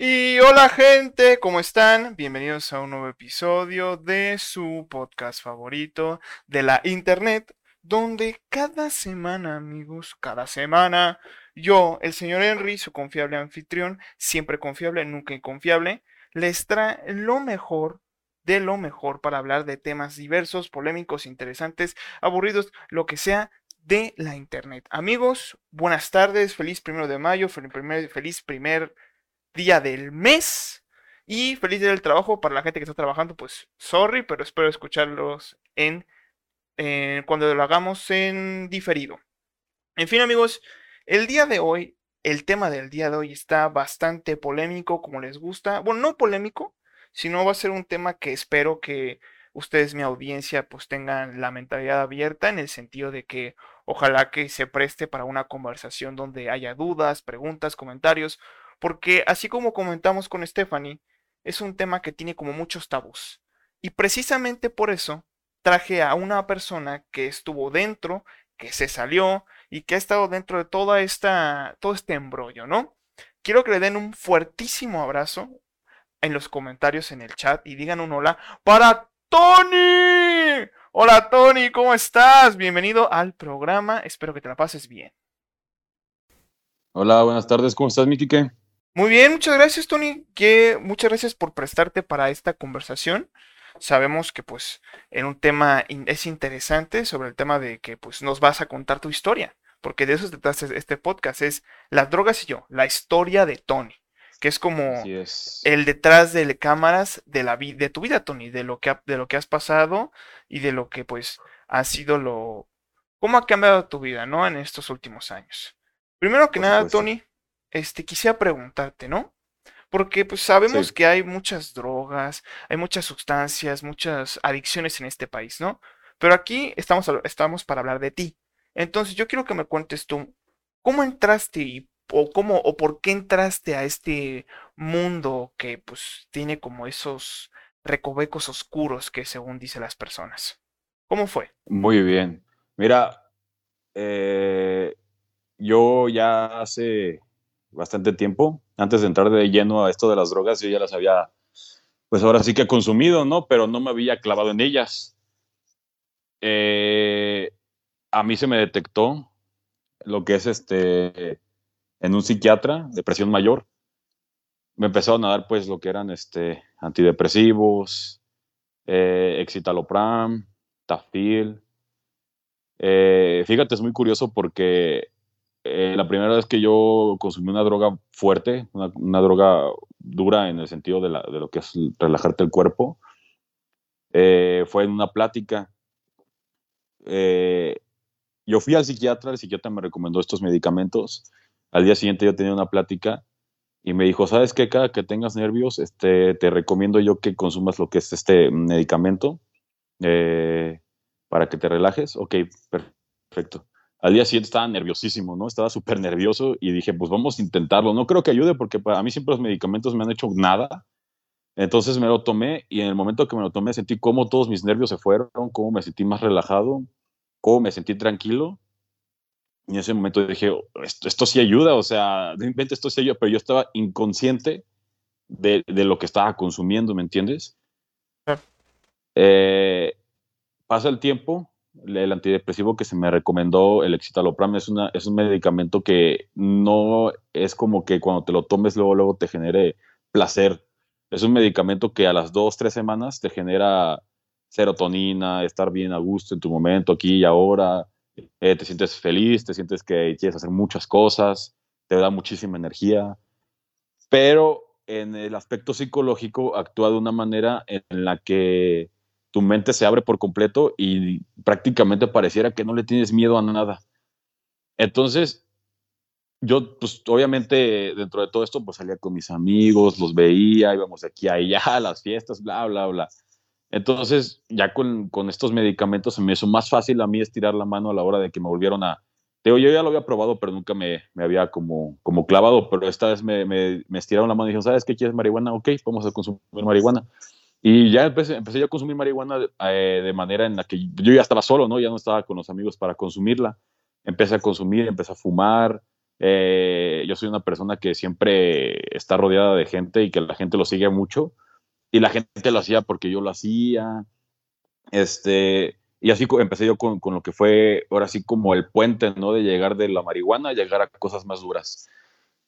Y hola gente, ¿cómo están? Bienvenidos a un nuevo episodio de su podcast favorito de la internet, donde cada semana, amigos, cada semana, yo, el señor Henry, su confiable anfitrión, siempre confiable, nunca inconfiable, les trae lo mejor de lo mejor para hablar de temas diversos, polémicos, interesantes, aburridos, lo que sea de la internet. Amigos, buenas tardes, feliz primero de mayo, feliz primer, feliz primer día del mes y feliz día del trabajo para la gente que está trabajando, pues sorry, pero espero escucharlos en cuando lo hagamos en diferido. En fin, amigos, el día de hoy, el tema del día de hoy está bastante polémico, como les gusta. Bueno, no polémico, sino va a ser un tema que espero que ustedes, mi audiencia, pues tengan la mentalidad abierta en el sentido de que ojalá que se preste para una conversación donde haya dudas, preguntas, comentarios porque así como comentamos con Stephanie, es un tema que tiene como muchos tabús. Y precisamente por eso traje a una persona que estuvo dentro, que se salió y que ha estado dentro de toda esta, todo este embrollo, ¿no? Quiero que le den un fuertísimo abrazo en los comentarios en el chat y digan un hola para Tony. Hola Tony, ¿cómo estás? Bienvenido al programa, espero que te la pases bien. Hola, buenas tardes, ¿cómo estás, Miki? Muy bien, muchas gracias, Tony. Que, muchas gracias por prestarte para esta conversación. Sabemos que pues en un tema es interesante sobre el tema de que pues nos vas a contar tu historia, porque de eso trata este, este podcast, es las drogas y yo, la historia de Tony, que es como el detrás de cámaras de la de tu vida, Tony, de lo que de lo que has pasado y de lo que pues ha sido lo cómo ha cambiado tu vida, ¿no? En estos últimos años. Primero que nada, Tony, este, quisiera preguntarte, ¿no? Porque pues sabemos que hay muchas drogas, hay muchas sustancias, muchas adicciones en este país, ¿no? Pero aquí estamos, estamos para hablar de ti. Entonces yo quiero que me cuentes tú, ¿cómo entraste y, o cómo o por qué entraste a este mundo que pues tiene como esos recovecos oscuros que según dicen las personas? ¿Cómo fue? Muy bien. Mira, eh, yo ya hace bastante tiempo. Antes de entrar de lleno a esto de las drogas, yo ya las había, pues ahora sí que consumido, ¿no? Pero no me había clavado en ellas. Eh, a mí se me detectó lo que es este, en un psiquiatra, depresión mayor. Me empezaron a dar pues lo que eran este, antidepresivos, eh, excitalopram, tafil. Eh, fíjate, es muy curioso porque eh, la primera vez que yo consumí una droga fuerte, una, droga dura en el sentido de, lo que es relajarte el cuerpo, eh, fue en una plática. Eh, yo fui al psiquiatra, el psiquiatra me recomendó estos medicamentos. Al día siguiente yo tenía una plática y me dijo, ¿sabes qué? Cada que tengas nervios, este, te recomiendo yo que consumas lo que es este medicamento para que te relajes. Ok, perfecto. Al día siguiente estaba nerviosísimo, ¿no? Estaba súper nervioso y dije, pues vamos a intentarlo. No creo que ayude porque para mí siempre los medicamentos me han hecho nada. Entonces me lo tomé y en el momento que me lo tomé sentí cómo todos mis nervios se fueron, cómo me sentí más relajado, cómo me sentí tranquilo. Y en ese momento dije, esto, esto sí ayuda, o sea, de repente esto sí ayuda, pero yo estaba inconsciente de, de lo que estaba consumiendo, ¿me entiendes? Eh, pasa el tiempo, el antidepresivo que se me recomendó, el Excitalopram, es, una, es un medicamento que no es como que cuando te lo tomes luego, luego te genere placer. Es un medicamento que a las dos, tres semanas te genera serotonina, estar bien a gusto en tu momento, aquí y ahora, eh, te sientes feliz, te sientes que quieres hacer muchas cosas, te da muchísima energía, pero en el aspecto psicológico actúa de una manera en la que tu mente se abre por completo y prácticamente pareciera que no le tienes miedo a nada. Entonces, yo, pues obviamente dentro de todo esto, pues salía con mis amigos, los veía, íbamos aquí a allá a las fiestas, bla, bla, bla. Entonces, ya con, con, estos medicamentos se me hizo más fácil a mí estirar la mano a la hora de que me volvieron a... Teo, yo ya lo había probado, pero nunca me, me había como, como clavado, pero esta vez me, me, me estiraron la mano y dijeron, ¿sabes qué quieres marihuana? Ok, vamos a consumir marihuana. Y ya empecé, empecé yo a consumir marihuana eh, de manera en la que yo ya estaba solo, ¿no? Ya no estaba con los amigos para consumirla. Empecé a consumir, empecé a fumar, Eh, yo soy una persona que siempre está rodeada de gente y que la gente lo sigue mucho. Y la gente lo hacía porque yo lo hacía. Este, y así empecé yo con, con, lo que fue ahora sí como el puente, ¿no? De llegar de la marihuana a llegar a cosas más duras.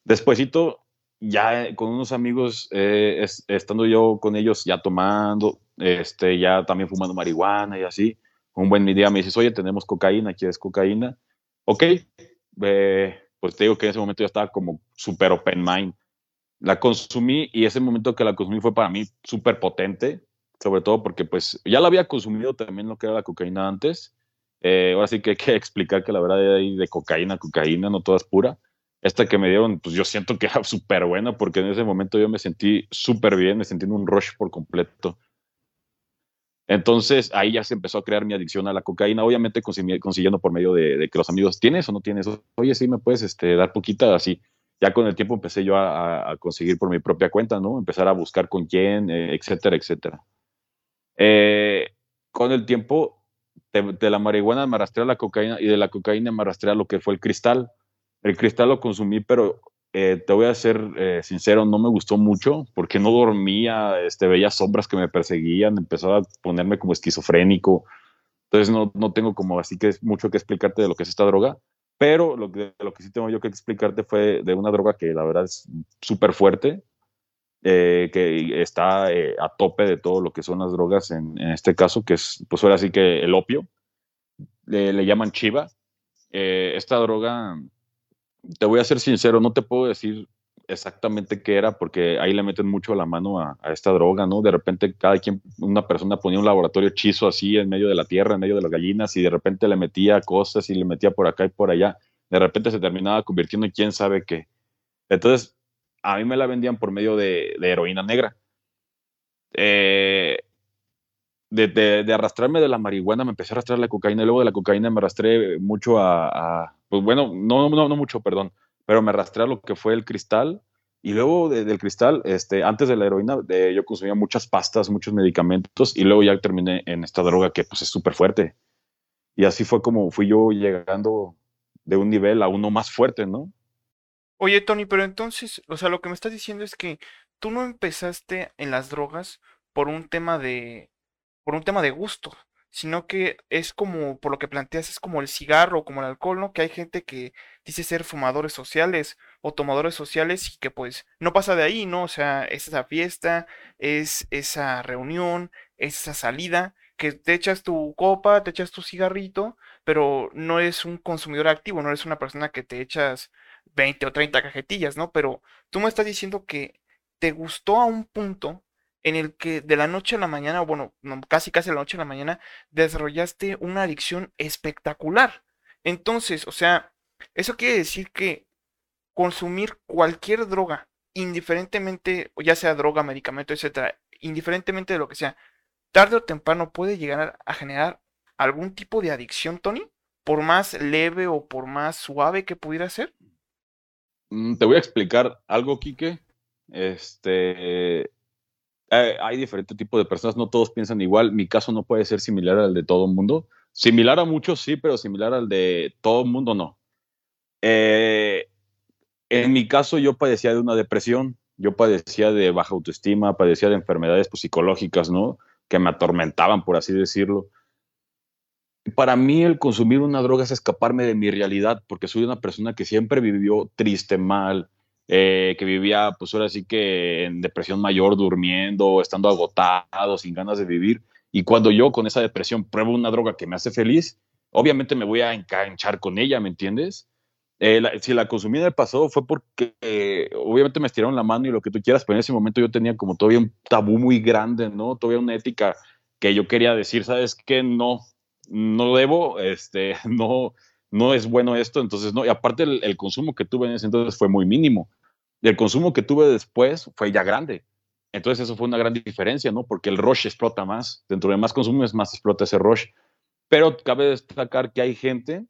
Despuésito, ya con unos amigos, eh, estando yo con ellos ya tomando, este, ya también fumando marihuana y así, un buen día me dices, oye, tenemos cocaína, ¿quieres cocaína? Ok, eh, pues te digo que en ese momento ya estaba como súper open mind. La consumí y ese momento que la consumí fue para mí súper potente, sobre todo porque pues ya la había consumido también lo que era la cocaína antes. Eh, ahora sí que hay que explicar que la verdad hay de cocaína, cocaína, no toda es pura. Esta que me dieron, pues yo siento que era súper buena porque en ese momento yo me sentí súper bien, me sentí en un rush por completo. Entonces ahí ya se empezó a crear mi adicción a la cocaína, obviamente consiguiendo por medio de, que los amigos, ¿tienes o no tienes? Oye, sí, me puedes este, dar poquita, así. Ya con el tiempo empecé yo a, conseguir por mi propia cuenta, ¿no? Empezar a buscar con quién, eh, etcétera, etcétera. Eh, con el tiempo, de, la marihuana me arrastré a la cocaína y de la cocaína me arrastré a lo que fue el cristal. El cristal lo consumí, pero eh, te voy a ser eh, sincero, no me gustó mucho porque no dormía, este, veía sombras que me perseguían, empezaba a ponerme como esquizofrénico. Entonces no, no tengo como así que mucho que explicarte de lo que es esta droga, pero lo que, sí tengo yo que explicarte fue de una droga que la verdad es súper fuerte, eh, que está a tope de todo lo que son las drogas en, en, este caso, que es pues ahora sí que el opio, le, le llaman chiva. esta droga te voy a ser sincero, no te puedo decir exactamente qué era, porque ahí le meten mucho la mano a, esta droga, ¿no? De repente cada quien, una persona ponía un laboratorio hechizo así en medio de la tierra, en medio de las gallinas, y de repente le metía cosas y le metía por acá y por allá. De repente se terminaba convirtiendo en quién sabe qué. Entonces, a mí me la vendían por medio de, heroína negra. Eh, de, arrastrarme de la marihuana me empecé a arrastrar la cocaína y luego de la cocaína me arrastré mucho a, pues bueno, no, no, no mucho, perdón, pero me arrastré a lo que fue el cristal y luego del cristal, este, antes de la heroína, yo consumía muchas pastas, muchos medicamentos y luego ya terminé en esta droga que pues es súper fuerte. Y así fue como fui yo llegando de un nivel a uno más fuerte, ¿no? Oye, Tony, pero entonces, o sea, lo que me estás diciendo es que tú no empezaste en las drogas por un tema de, por un tema de gusto, sino que es como, por lo que planteas, es como el cigarro como el alcohol, ¿no? Que hay gente que dice ser fumadores sociales o tomadores sociales y que pues no pasa de ahí, ¿no? O sea, es esa fiesta, es esa reunión, es esa salida, que te echas tu copa, te echas tu cigarrito, pero no es un consumidor activo, no eres una persona que te echas 20 o 30 cajetillas, ¿no? Pero tú me estás diciendo que te gustó a un punto en el que de la noche a la mañana, bueno, casi casi a la noche a la mañana, desarrollaste una adicción espectacular. Entonces, o sea, eso quiere decir que consumir cualquier droga, indiferentemente, ya sea droga, medicamento, etcétera, indiferentemente de lo que sea, tarde o temprano puede llegar a generar algún tipo de adicción, Tony, por más leve o por más suave que pudiera ser. Mm, te voy a explicar algo, Quique. Este, eh, hay diferentes tipos de personas, no todos piensan igual. Mi caso no puede ser similar al de todo el mundo. Similar a muchos, sí, pero similar al de todo el mundo, no. Eh, en mi caso, yo padecía de una depresión, yo padecía de baja autoestima, padecía de enfermedades pues, psicológicas, ¿no? Que me atormentaban, por así decirlo. Para mí, el consumir una droga es escaparme de mi realidad, porque soy una persona que siempre vivió triste, mal, eh, que vivía, pues ahora sí que en depresión mayor, durmiendo, estando agotado, sin ganas de vivir. Y cuando yo con esa depresión pruebo una droga que me hace feliz, obviamente me voy a enganchar con ella, ¿me entiendes? Eh, si la consumí en el pasado fue porque eh, obviamente me estiraron la mano y lo que tú quieras, pero en ese momento yo tenía como todavía un tabú muy grande, ¿no? Todavía una ética que yo quería decir, ¿sabes qué? No, no debo, este, no, no es bueno esto, entonces no, y aparte el, el, consumo que tuve en ese entonces fue muy mínimo. El consumo que tuve después fue ya grande. Entonces eso fue una gran diferencia, ¿no? Porque el rush explota más. Dentro de más consumo es más explota ese rush. Pero cabe destacar que hay gente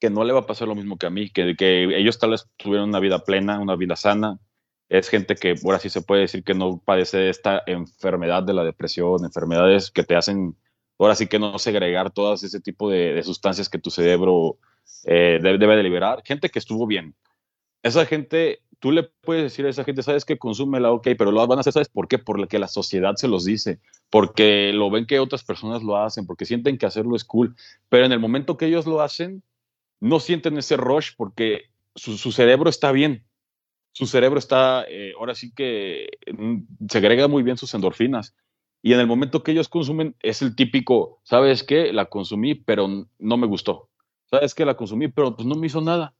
que no le va a pasar lo mismo que a mí, que, ellos tal vez tuvieron una vida plena, una vida sana. Es gente que ahora sí se puede decir que no padece esta enfermedad de la depresión, enfermedades que te hacen ahora sí que no segregar todas ese tipo de, sustancias que tu cerebro eh, debe, de liberar, gente que estuvo bien. Esa gente, tú le puedes decir a esa gente, sabes que consume la ok, pero lo van a hacer, ¿sabes por qué? Porque la sociedad se los dice, porque lo ven que otras personas lo hacen, porque sienten que hacerlo es cool, pero en el momento que ellos lo hacen, no sienten ese rush porque su, cerebro está bien, su cerebro está, eh, ahora sí que mm, se agrega muy bien sus endorfinas. Y en el momento que ellos consumen, es el típico, ¿sabes qué? La consumí, pero no me gustó. ¿Sabes qué? La consumí, pero pues no me hizo nada.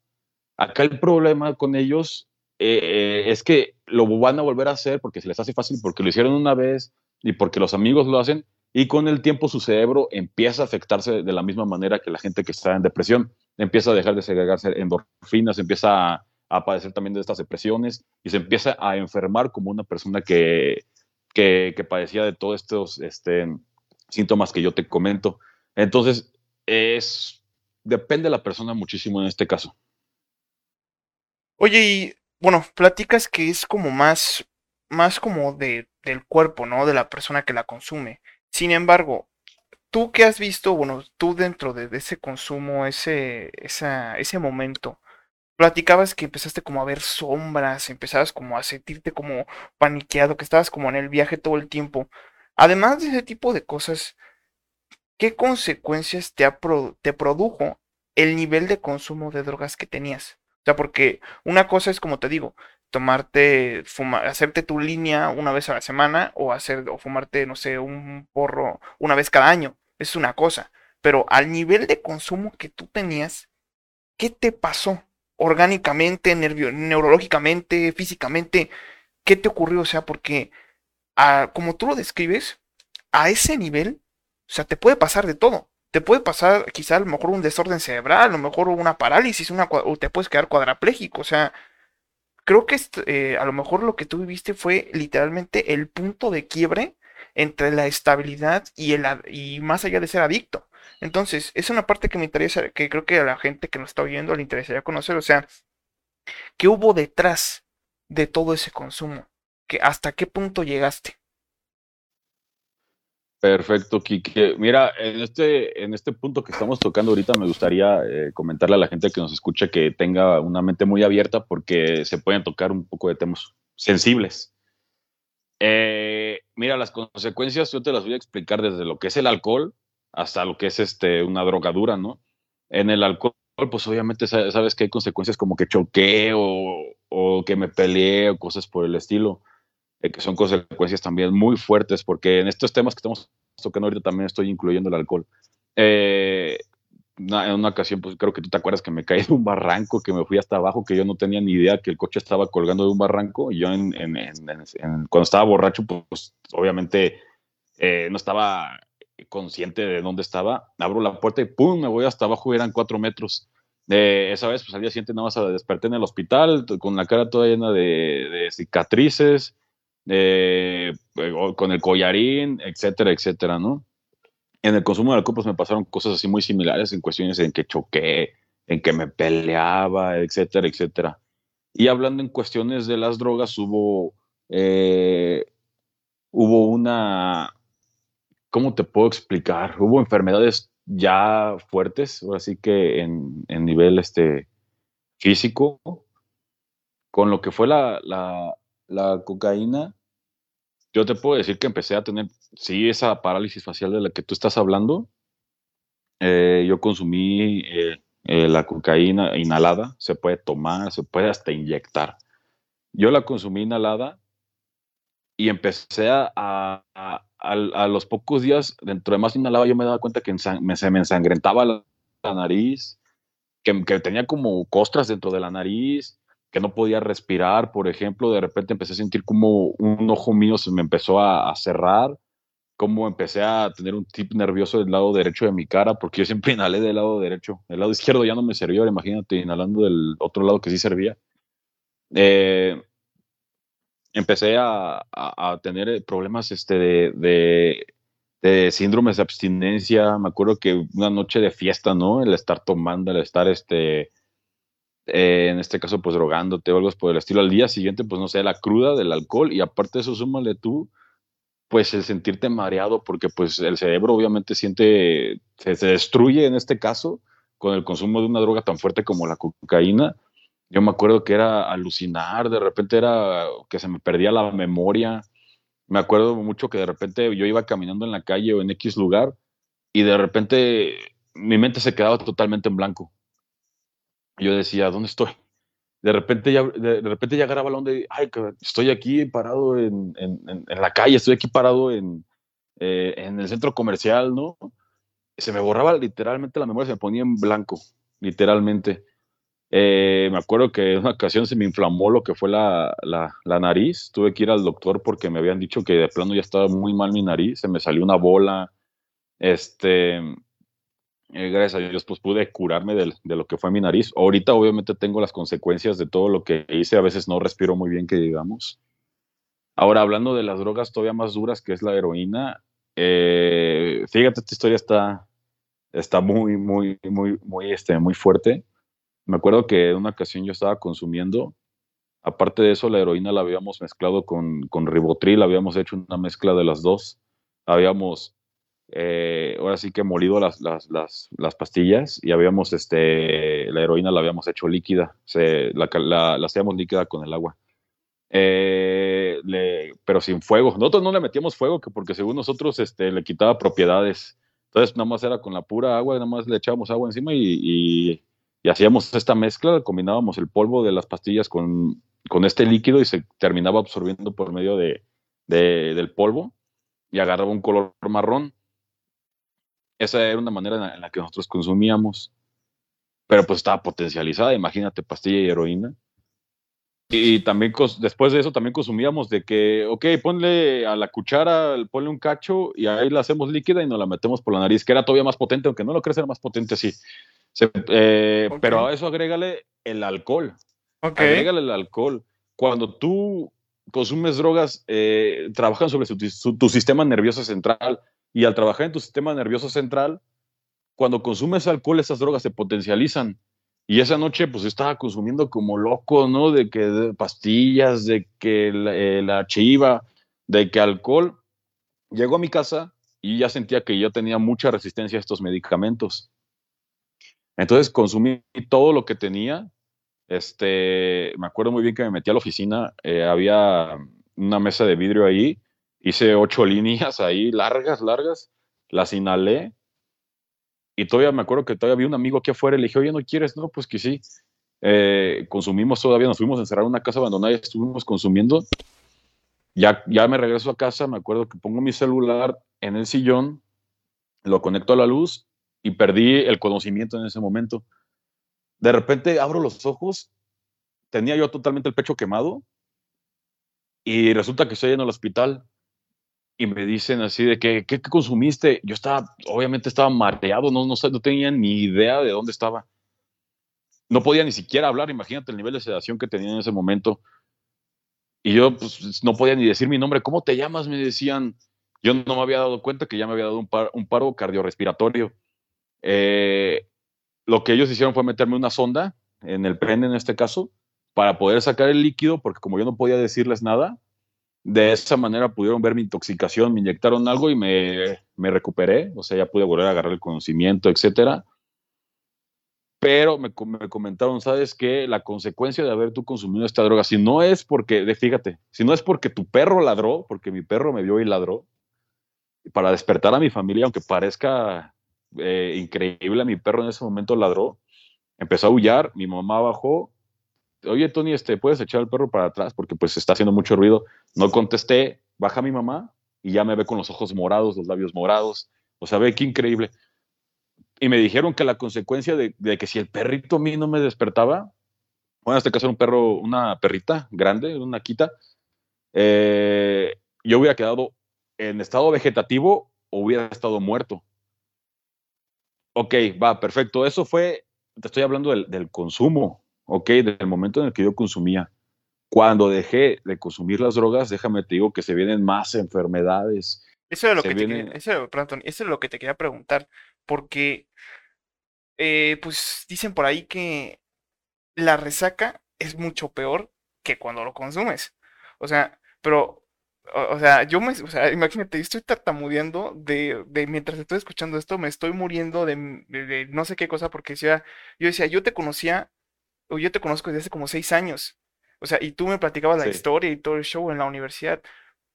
Acá el problema con ellos eh, es que lo van a volver a hacer porque se les hace fácil, porque lo hicieron una vez y porque los amigos lo hacen, y con el tiempo su cerebro empieza a afectarse de la misma manera que la gente que está en depresión. Empieza a dejar de segregarse endorfinas, empieza a, a padecer también de estas depresiones y se empieza a enfermar como una persona que, que, padecía de todos estos este, síntomas que yo te comento. Entonces, es, depende de la persona muchísimo en este caso. Oye, y bueno, platicas que es como más, más como de, del cuerpo, ¿no? De la persona que la consume. Sin embargo, tú que has visto, bueno, tú dentro de, ese consumo, ese, esa, ese momento, platicabas que empezaste como a ver sombras, empezabas como a sentirte como paniqueado, que estabas como en el viaje todo el tiempo. Además de ese tipo de cosas, ¿qué consecuencias te, te produjo el nivel de consumo de drogas que tenías? O sea, porque una cosa es como te digo, tomarte, fumar, hacerte tu línea una vez a la semana o hacer o fumarte, no sé, un porro una vez cada año. Es una cosa. Pero al nivel de consumo que tú tenías, ¿qué te pasó? orgánicamente, neurológicamente, físicamente, ¿qué te ocurrió? O sea, porque a, ah, como tú lo describes, a ese nivel, o sea, te puede pasar de todo. Te puede pasar quizá a lo mejor un desorden cerebral, a lo mejor una parálisis, una, o te puedes quedar cuadraplégico. O sea, creo que eh, a lo mejor lo que tú viviste fue literalmente el punto de quiebre entre la estabilidad y, el, y más allá de ser adicto. Entonces, es una parte que me interesa, que creo que a la gente que nos está oyendo le interesaría conocer, o sea, ¿qué hubo detrás de todo ese consumo? ¿Que ¿Hasta qué punto llegaste? Perfecto, Kike. Mira, en este, en este punto que estamos tocando ahorita, me gustaría eh, comentarle a la gente que nos escucha que tenga una mente muy abierta porque se pueden tocar un poco de temas sensibles. Eh, mira, las consecuencias yo te las voy a explicar desde lo que es el alcohol hasta lo que es este, una drogadura, ¿no? En el alcohol, pues obviamente sabes que hay consecuencias como que choqué o, que me peleé o cosas por el estilo, eh, que son consecuencias también muy fuertes, porque en estos temas que estamos tocando ahorita también estoy incluyendo el alcohol. Eh, en una ocasión, pues creo que tú te acuerdas que me caí de un barranco, que me fui hasta abajo, que yo no tenía ni idea que el coche estaba colgando de un barranco, y yo en, cuando estaba borracho, pues obviamente eh, no estaba consciente de dónde estaba, abro la puerta y ¡pum! me voy hasta abajo, eran cuatro metros. de esa vez, pues al día siguiente nada más desperté en el hospital con la cara toda llena de, cicatrices, eh, con el collarín, etcétera, etcétera, ¿no? En el consumo de alcohol, pues me pasaron cosas así muy similares en cuestiones en que choqué, en que me peleaba, etcétera, etcétera. Y hablando en cuestiones de las drogas, hubo, eh, hubo una, ¿cómo te puedo explicar? Hubo enfermedades ya fuertes, así que en, nivel este, físico, con lo que fue la, cocaína, yo te puedo decir que empecé a tener, sí, esa parálisis facial de la que tú estás hablando. Eh, yo consumí eh, eh, la cocaína inhalada, se puede tomar, se puede hasta inyectar. Yo la consumí inhalada y empecé a, a, los pocos días, dentro de más inhalaba, yo me daba cuenta que se me ensangrentaba la, nariz, que, tenía como costras dentro de la nariz, que no podía respirar, por ejemplo, de repente empecé a sentir como un ojo mío se me empezó a, cerrar, como empecé a tener un tip nervioso del lado derecho de mi cara, porque yo siempre inhalé del lado derecho, el lado izquierdo ya no me servía, imagínate, inhalando del otro lado que sí servía. Eh, empecé a, tener eh, problemas este, de, de, síndromes de abstinencia. Me acuerdo que una noche de fiesta, ¿no? El estar tomando, el estar, este, eh, en este caso, pues drogándote o algo por el estilo. Al día siguiente, pues no sé, la cruda del alcohol y aparte de eso, súmale tú, pues el sentirte mareado porque pues el cerebro obviamente siente, se, se destruye en este caso con el consumo de una droga tan fuerte como la cocaína, yo me acuerdo que era alucinar, de repente era que se me perdía la memoria. Me acuerdo mucho que de repente yo iba caminando en la calle o en X lugar y de repente mi mente se quedaba totalmente en blanco. Yo decía, ¿dónde estoy? De repente ya, de, repente ya agarraba la onda y, ay, estoy aquí parado en, en, la calle, estoy aquí parado en, eh, en el centro comercial, ¿no? Se me borraba literalmente la memoria, se me ponía en blanco, literalmente. Eh, me acuerdo que en una ocasión se me inflamó lo que fue la, la, la, nariz. Tuve que ir al doctor porque me habían dicho que de plano ya estaba muy mal mi nariz. Se me salió una bola. Este, eh, gracias a Dios, pues pude curarme de, de, lo que fue mi nariz. Ahorita obviamente tengo las consecuencias de todo lo que hice. A veces no respiro muy bien, que digamos. Ahora, hablando de las drogas todavía más duras, que es la heroína, eh, fíjate, esta historia está, está muy, muy, muy, muy, este, muy fuerte. Me acuerdo que en una ocasión yo estaba consumiendo, aparte de eso, la heroína la habíamos mezclado con, con ribotril, habíamos hecho una mezcla de las dos. Habíamos eh, ahora sí que molido las, las, las, las, pastillas y habíamos, este, la heroína la habíamos hecho líquida, se, la, la, la hacíamos líquida con el agua. Eh, pero sin fuego. Nosotros no le metíamos fuego que porque según nosotros este, le quitaba propiedades. Entonces nada más era con la pura agua, nada más le echábamos agua encima y, y, y hacíamos esta mezcla, combinábamos el polvo de las pastillas con, con, este líquido y se terminaba absorbiendo por medio de, de, del polvo y agarraba un color marrón esa era una manera en la que nosotros consumíamos, pero pues estaba potencializada, imagínate, pastilla y heroína. Y también después de eso también consumíamos de que, ok, ponle a la cuchara, ponle un cacho y ahí la hacemos líquida y nos la metemos por la nariz, que era todavía más potente, aunque no lo crees, era más potente así. Eh, pero a eso agrégale el alcohol. Okay. Agrégale el alcohol. Cuando tú consumes drogas, eh, trabajan sobre tu sistema nervioso central y al trabajar en tu sistema nervioso central, cuando consumes alcohol, esas drogas se potencializan. Y esa noche, pues estaba consumiendo como loco, ¿no? De que pastillas, de que la, eh, chiva, de que alcohol. Llegó a mi casa y ya sentía que yo tenía mucha resistencia a estos medicamentos. Entonces consumí todo lo que tenía. Este, me acuerdo muy bien que me metí a la oficina, eh, había una mesa de vidrio ahí hice ocho líneas ahí, largas, largas, las inhalé. Y todavía me acuerdo que todavía había un amigo aquí afuera y le dije, oye, ¿no quieres? No, pues que sí. Eh, consumimos todavía, nos fuimos a encerrar en una casa abandonada y estuvimos consumiendo. Ya, ya me regreso a casa, me acuerdo que pongo mi celular en el sillón, lo conecto a la luz y perdí el conocimiento en ese momento. De repente abro los ojos, tenía yo totalmente el pecho quemado y resulta que estoy en el hospital y me dicen así de que, ¿qué, consumiste? Yo estaba, obviamente estaba mareado, no, no, no tenía ni idea de dónde estaba. No podía ni siquiera hablar, imagínate el nivel de sedación que tenía en ese momento. Y yo pues, no podía ni decir mi nombre. ¿Cómo te llamas? Me decían. Yo no me había dado cuenta que ya me había dado un, un paro cardiorrespiratorio. Eh, lo que ellos hicieron fue meterme una sonda en el pene en este caso para poder sacar el líquido, porque como yo no podía decirles nada, de esa manera pudieron ver mi intoxicación, me inyectaron algo y me, me recuperé, o sea, ya pude volver a agarrar el conocimiento, etcétera. Pero me, me, comentaron, ¿sabes qué? La consecuencia de haber tú consumido esta droga, si no es porque, fíjate, si no es porque tu perro ladró, porque mi perro me vio y ladró, para despertar a mi familia, aunque parezca eh, increíble, mi perro en ese momento ladró, empezó a aullar, mi mamá bajó oye Tony, este, ¿puedes echar el perro para atrás? Porque pues está haciendo mucho ruido. No contesté, baja mi mamá y ya me ve con los ojos morados, los labios morados. O sea, ve qué increíble. Y me dijeron que la consecuencia de, que si el perrito a mí no me despertaba, bueno, en este caso era un perro, una perrita grande, una quita, eh, yo hubiera quedado en estado vegetativo o hubiera estado muerto. Ok, va, perfecto. Eso fue, te estoy hablando del consumo, ok, desde el momento en el que yo consumía. Cuando dejé de consumir las drogas, déjame te digo que se vienen más enfermedades. Eso es lo, que, te eso, eso es lo que te quería preguntar, porque eh, pues dicen por ahí que la resaca es mucho peor que cuando lo consumes. O sea, pero O, sea, yo me, o sea, imagínate, estoy tartamudeando de, de mientras estoy escuchando esto, me estoy muriendo de, de, no sé qué cosa, porque decía, yo decía, yo te conocía, yo te conozco desde hace como seis años. O sea, y tú me platicabas la historia y todo el show en la universidad,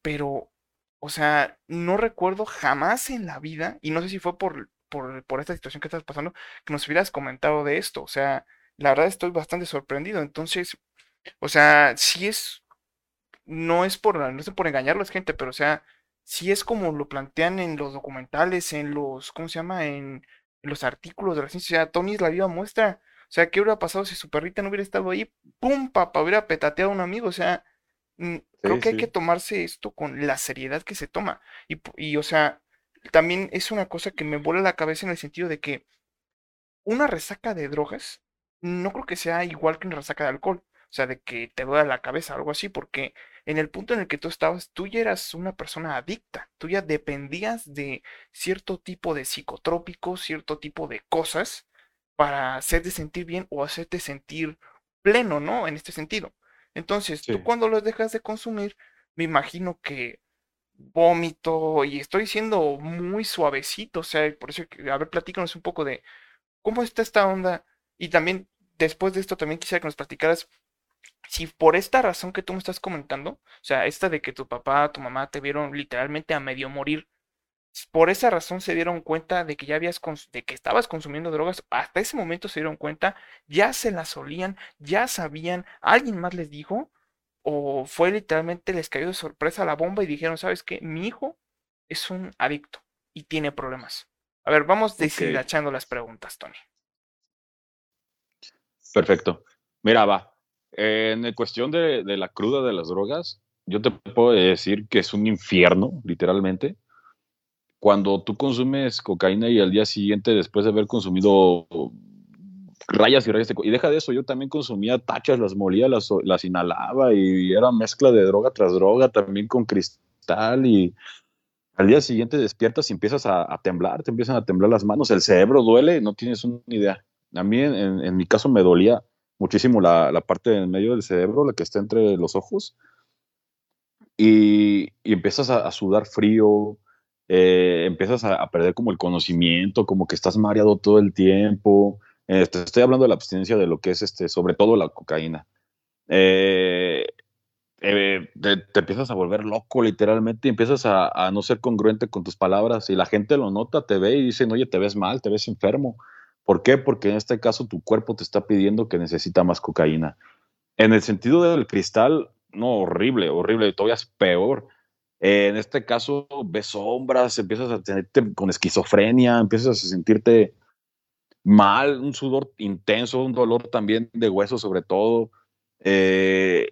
pero, o sea, no recuerdo jamás en la vida, y no sé si fue por, por, por esta situación que estás pasando, que nos hubieras comentado de esto. O sea, la verdad estoy bastante sorprendido. Entonces, o sea, si es, no es por, no es por engañar a la gente, pero o sea, si es como lo plantean en los documentales, en los, ¿cómo se llama? En, los artículos de la ciencia. O sea, Tony es la viva muestra. O sea, ¿qué hubiera pasado si su perrita no hubiera estado ahí? ¡Pum! Papá, hubiera petateado a un amigo. O sea, mm, creo que hay que tomarse esto con la seriedad que se toma. Y, y, o sea, también es una cosa que me vuela la cabeza en el sentido de que una resaca de drogas no creo que sea igual que una resaca de alcohol. O sea, de que te duele la cabeza, algo así, porque en el punto en el que tú estabas, tú ya eras una persona adicta, tú ya dependías de cierto tipo de psicotrópicos, cierto tipo de cosas para hacerte sentir bien o hacerte sentir pleno, ¿no? En este sentido. Entonces, tú cuando los dejas de consumir, me imagino que vómito, y estoy siendo muy suavecito, o sea, por eso, a ver, platícanos un poco de cómo está esta onda, y también, después de esto, también quisiera que nos platicaras si por esta razón que tú me estás comentando, o sea, esta de que tu papá, tu mamá te vieron literalmente a medio morir, por esa razón se dieron cuenta de que ya habías, de que estabas consumiendo drogas, hasta ese momento se dieron cuenta, ya se las olían, ya sabían, alguien más les dijo, o fue literalmente les cayó de sorpresa la bomba y dijeron, ¿sabes qué? Mi hijo es un adicto y tiene problemas. A ver, vamos deshilachando las preguntas, Tony. Perfecto. Mira, va. En cuestión de, de, la cruda de las drogas, yo te puedo decir que es un infierno, literalmente. Cuando tú consumes cocaína y al día siguiente, después de haber consumido rayas y rayas. De, y deja de eso, yo también consumía tachas, las molía, las, las inhalaba y era mezcla de droga tras droga, también con cristal y al día siguiente despiertas y empiezas a, temblar, te empiezan a temblar las manos, el cerebro duele, no tienes una idea. A mí en, en mi caso me dolía muchísimo la, la, parte en medio del cerebro, la que está entre los ojos, y, y empiezas a, sudar frío, eh, empiezas a, a, perder como el conocimiento, como que estás mareado todo el tiempo, este, estoy hablando de la abstinencia de lo que es, este, sobre todo la cocaína. Eh, eh, te, empiezas a volver loco literalmente y empiezas a, no ser congruente con tus palabras y la gente lo nota, te ve y dicen, oye, te ves mal, te ves enfermo. ¿Por qué? Porque en este caso tu cuerpo te está pidiendo que necesita más cocaína. En el sentido del cristal, no, horrible, horrible, todavía es peor. En este caso ves sombras, empiezas a tenerte con esquizofrenia, empiezas a sentirte mal, un sudor intenso, un dolor también de hueso sobre todo. Eh,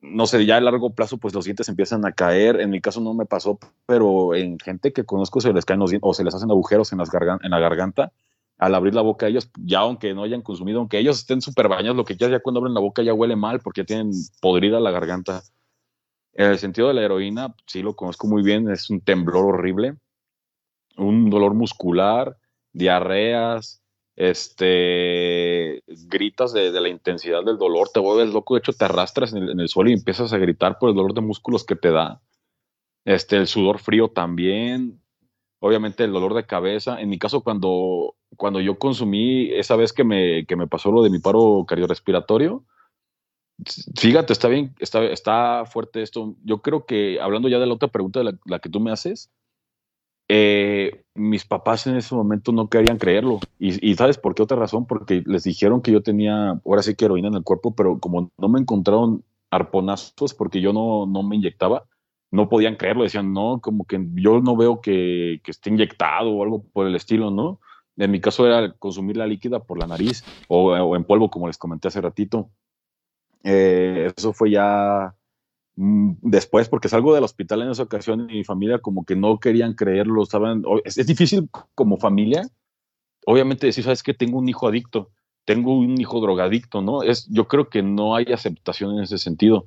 no sé, ya a largo plazo pues los dientes empiezan a caer. En mi caso no me pasó, pero en gente que conozco se les caen los dientes o se les hacen agujeros en, las en la garganta al abrir la boca ellos, ya aunque no hayan consumido, aunque ellos estén súper bañados, lo que ya, ya cuando abren la boca ya huele mal porque tienen podrida la garganta. En el sentido de la heroína, sí lo conozco muy bien, es un temblor horrible, un dolor muscular, diarreas, este, gritas de, la intensidad del dolor, te vuelves loco, de hecho te arrastras en el, suelo y empiezas a gritar por el dolor de músculos que te da. Este, el sudor frío también, obviamente el dolor de cabeza. En mi caso, cuando, cuando yo consumí, esa vez que me, que me pasó lo de mi paro cardiorrespiratorio, fíjate, está bien, está, está fuerte esto. Yo creo que, hablando ya de la otra pregunta de la que tú me haces, eh, mis papás en ese momento no querían creerlo. Y, ¿sabes por qué otra razón? Porque les dijeron que yo tenía, ahora sí que heroína en el cuerpo, pero como no me encontraron arponazos porque yo no, no me inyectaba, no podían creerlo. Decían, no, como que yo no veo que, que esté inyectado o algo por el estilo, ¿no? En mi caso era consumir la líquida por la nariz o, en polvo, como les comenté hace ratito. Eh, eso fue ya Mm, después, porque salgo del hospital en esa ocasión y mi familia como que no querían creerlo, estaban, es, difícil como familia, obviamente decir, sabes que tengo un hijo adicto, tengo un hijo drogadicto, ¿no? Es, yo creo que no hay aceptación en ese sentido.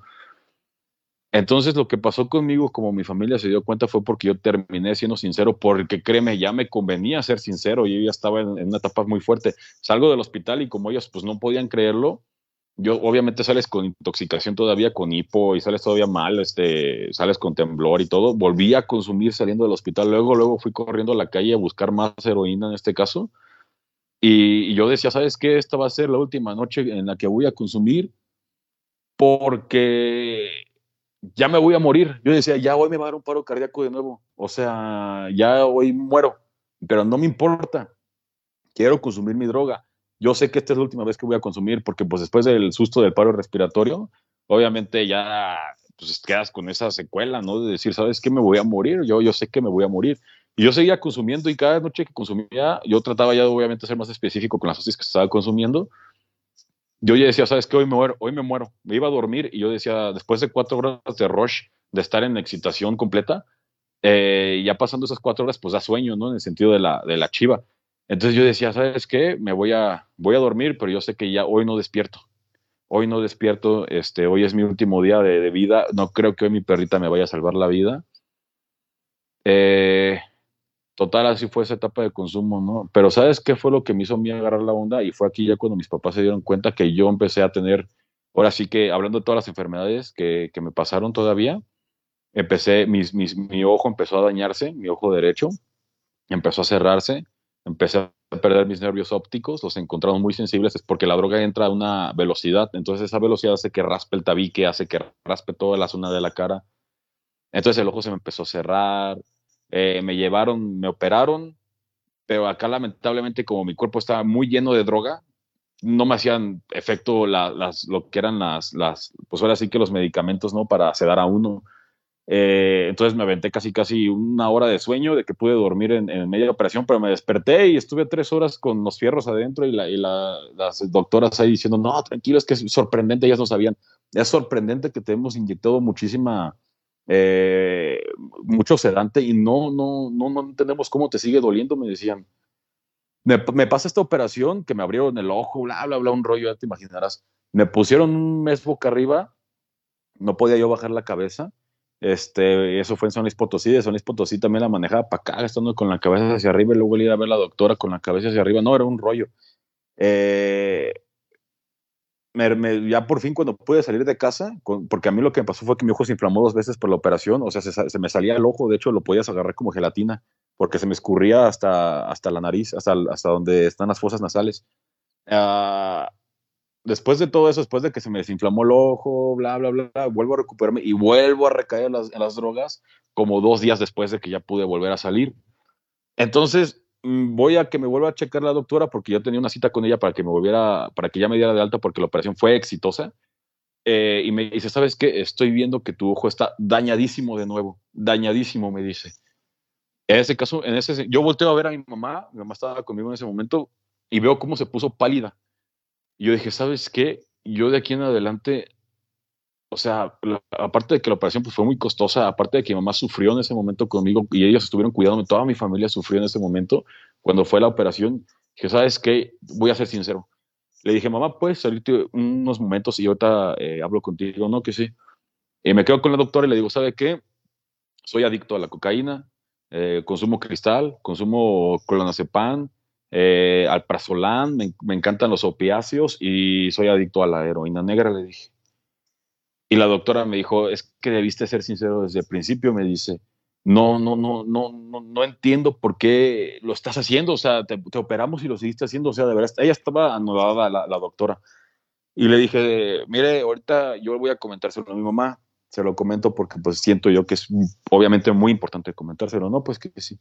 Entonces lo que pasó conmigo, como mi familia se dio cuenta, fue porque yo terminé siendo sincero, porque créeme, ya me convenía ser sincero, yo ya estaba en, en una etapa muy fuerte. Salgo del hospital y como ellos pues no podían creerlo, yo obviamente sales con intoxicación todavía, con hipo y sales todavía mal, este, sales con temblor y todo. Volví a consumir saliendo del hospital. Luego, luego fui corriendo a la calle a buscar más heroína en este caso. Y, yo decía, ¿sabes qué? Esta va a ser la última noche en la que voy a consumir porque ya me voy a morir. Yo decía, ya hoy me va a dar un paro cardíaco de nuevo. O sea, ya hoy muero, pero no me importa. Quiero consumir mi droga yo sé que esta es la última vez que voy a consumir porque pues después del susto del paro respiratorio, obviamente ya pues quedas con esa secuela, ¿no? De decir, ¿sabes qué? Me voy a morir, yo, yo sé que me voy a morir. Y yo seguía consumiendo y cada noche que consumía, yo trataba ya obviamente ser más específico con las dosis que estaba consumiendo. Yo ya decía, ¿sabes qué? Hoy me muero, hoy me muero. Me iba a dormir y yo decía, después de cuatro horas de rush, de estar en excitación completa, eh, ya pasando esas cuatro horas, pues da sueño, ¿no? En el sentido de la, de la chiva. Entonces yo decía, ¿sabes qué? Me voy a, voy a dormir, pero yo sé que ya hoy no despierto. Hoy no despierto, este, hoy es mi último día de, vida. No creo que hoy mi perrita me vaya a salvar la vida. Eh, total, así fue esa etapa de consumo, ¿no? Pero ¿sabes qué fue lo que me hizo a mí agarrar la onda? Y fue aquí ya cuando mis papás se dieron cuenta que yo empecé a tener, ahora sí que hablando de todas las enfermedades que, que me pasaron todavía, empecé, mis, mi ojo empezó a dañarse, mi ojo derecho, empezó a cerrarse empecé a perder mis nervios ópticos, los encontraron muy sensibles, es porque la droga entra a una velocidad, entonces esa velocidad hace que raspe el tabique, hace que raspe toda la zona de la cara. Entonces el ojo se me empezó a cerrar, eh, me llevaron, me operaron, pero acá lamentablemente como mi cuerpo estaba muy lleno de droga, no me hacían efecto las, lo que eran las, las, pues ahora sí que los medicamentos, ¿no? Para sedar a uno. Eh, entonces me aventé casi casi una hora de sueño de que pude dormir en, en media operación, pero me desperté y estuve tres horas con los fierros adentro y, la, y la, las doctoras ahí diciendo, no, tranquilo, es que es sorprendente, ellas no sabían. Es sorprendente que te hemos inyectado muchísima, eh, mucho sedante y no, no, no, no entendemos cómo te sigue doliendo, me decían. Me, me, pasa esta operación que me abrieron el ojo, bla, bla, bla, un rollo, ya te imaginarás. Me pusieron un mes boca arriba, no podía yo bajar la cabeza este, eso fue en San Luis Potosí, de San Luis Potosí también la manejaba para acá, estando con la cabeza hacia arriba y luego ir a ver a la doctora con la cabeza hacia arriba. No, era un rollo. Eh, ya por fin cuando pude salir de casa, porque a mí lo que me pasó fue que mi ojo se inflamó dos veces por la operación, o sea, se, me salía el ojo, de hecho lo podías agarrar como gelatina, porque se me escurría hasta, hasta la nariz, hasta, hasta donde están las fosas nasales. Uh, después de todo eso, después de que se me desinflamó el ojo, bla, bla, bla, vuelvo a recuperarme y vuelvo a recaer en las, drogas como dos días después de que ya pude volver a salir. Entonces, mm, voy a que me vuelva a checar la doctora porque yo tenía una cita con ella para que me volviera, para que ya me diera de alta porque la operación fue exitosa. Eh, y me dice, ¿sabes qué? Estoy viendo que tu ojo está dañadísimo de nuevo, dañadísimo, me dice. En ese caso, en ese, yo volteo a ver a mi mamá, mi mamá estaba conmigo en ese momento y veo cómo se puso pálida y yo dije, ¿sabes qué? Yo de aquí en adelante, o sea, aparte de que la operación pues, fue muy costosa, aparte de que mi mamá sufrió en ese momento conmigo y ellos estuvieron cuidándome, toda mi familia sufrió en ese momento, cuando fue la operación, dije, ¿sabes qué? Voy a ser sincero. Le dije, mamá, ¿puedes salirte unos momentos y ahorita eh, hablo contigo? No, que sí. Y me quedo con la doctora y le digo, ¿sabe qué? Soy adicto a la cocaína, eh, consumo cristal, consumo clonazepam, eh, al prazolán, me, encantan los opiáceos y soy adicto a la heroína negra, le dije. Y la doctora me dijo, es que debiste ser sincero desde el principio, me dice, no, no, no, no, no, no entiendo por qué lo estás haciendo, o sea, te, operamos y lo seguiste haciendo, o sea, de verdad, ella estaba anulada, la, la doctora. Y le dije, mire, ahorita yo voy a comentárselo a mi mamá, se lo comento porque pues siento yo que es obviamente muy importante comentárselo, ¿no? Pues que sí.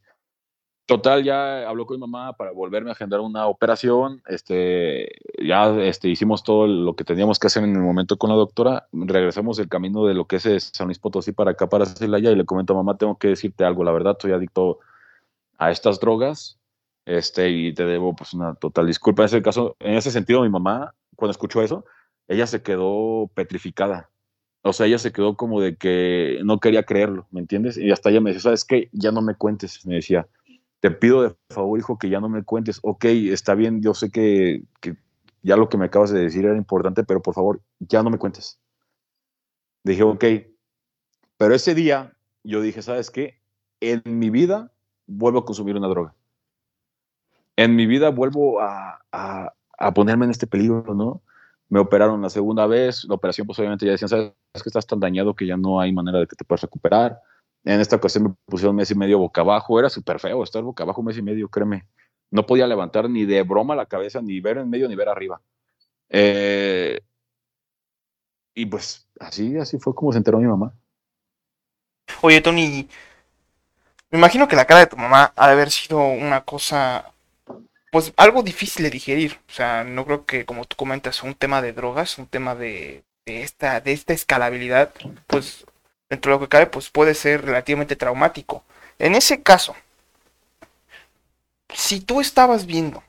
Total, ya habló con mi mamá para volverme a agendar una operación. Este, ya este, hicimos todo lo que teníamos que hacer en el momento con la doctora. Regresamos el camino de lo que es San Luis Potosí para acá, para Celaya, y le comento, mamá, tengo que decirte algo. La verdad, soy adicto a estas drogas este, y te debo pues, una total disculpa. En ese caso, en ese sentido, mi mamá, cuando escuchó eso, ella se quedó petrificada. O sea, ella se quedó como de que no quería creerlo, ¿me entiendes? Y hasta ella me decía, ¿sabes qué? Ya no me cuentes, me decía te pido de favor, hijo, que ya no me cuentes. Ok, está bien, yo sé que, ya lo que me acabas de decir era importante, pero por favor, ya no me cuentes. Dije, ok. Pero ese día yo dije, ¿sabes qué? En mi vida vuelvo a consumir una droga. En mi vida vuelvo a, a, ponerme en este peligro, ¿no? Me operaron la segunda vez, la operación pues obviamente ya decían, sabes que estás tan dañado que ya no hay manera de que te puedas recuperar. En esta ocasión me pusieron mes y medio boca abajo, era súper feo estar boca abajo un mes y medio, créeme. No podía levantar ni de broma la cabeza, ni ver en medio, ni ver arriba. Eh, y pues así, así fue como se enteró mi mamá. Oye, Tony, me imagino que la cara de tu mamá ha de haber sido una cosa, pues algo difícil de digerir. O sea, no creo que, como tú comentas, un tema de drogas, un tema de, de esta, de esta escalabilidad, pues dentro de lo que cabe, pues puede ser relativamente traumático. En ese caso, si tú estabas viendo,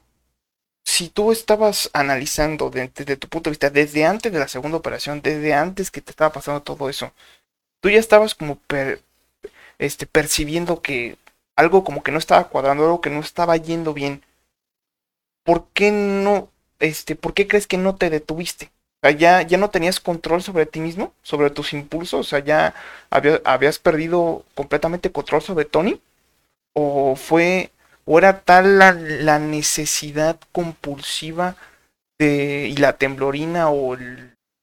si tú estabas analizando desde tu punto de vista, desde antes de la segunda operación, desde antes que te estaba pasando todo eso, tú ya estabas como este, percibiendo que algo como que no estaba cuadrando, algo que no estaba yendo bien. ¿Por qué no, este, por qué crees que no te detuviste? O sea, ya, ya no tenías control sobre ti mismo, sobre tus impulsos, o sea, ya habías perdido completamente control sobre Tony. ¿O fue, o era tal la, la necesidad compulsiva de, y la temblorina, o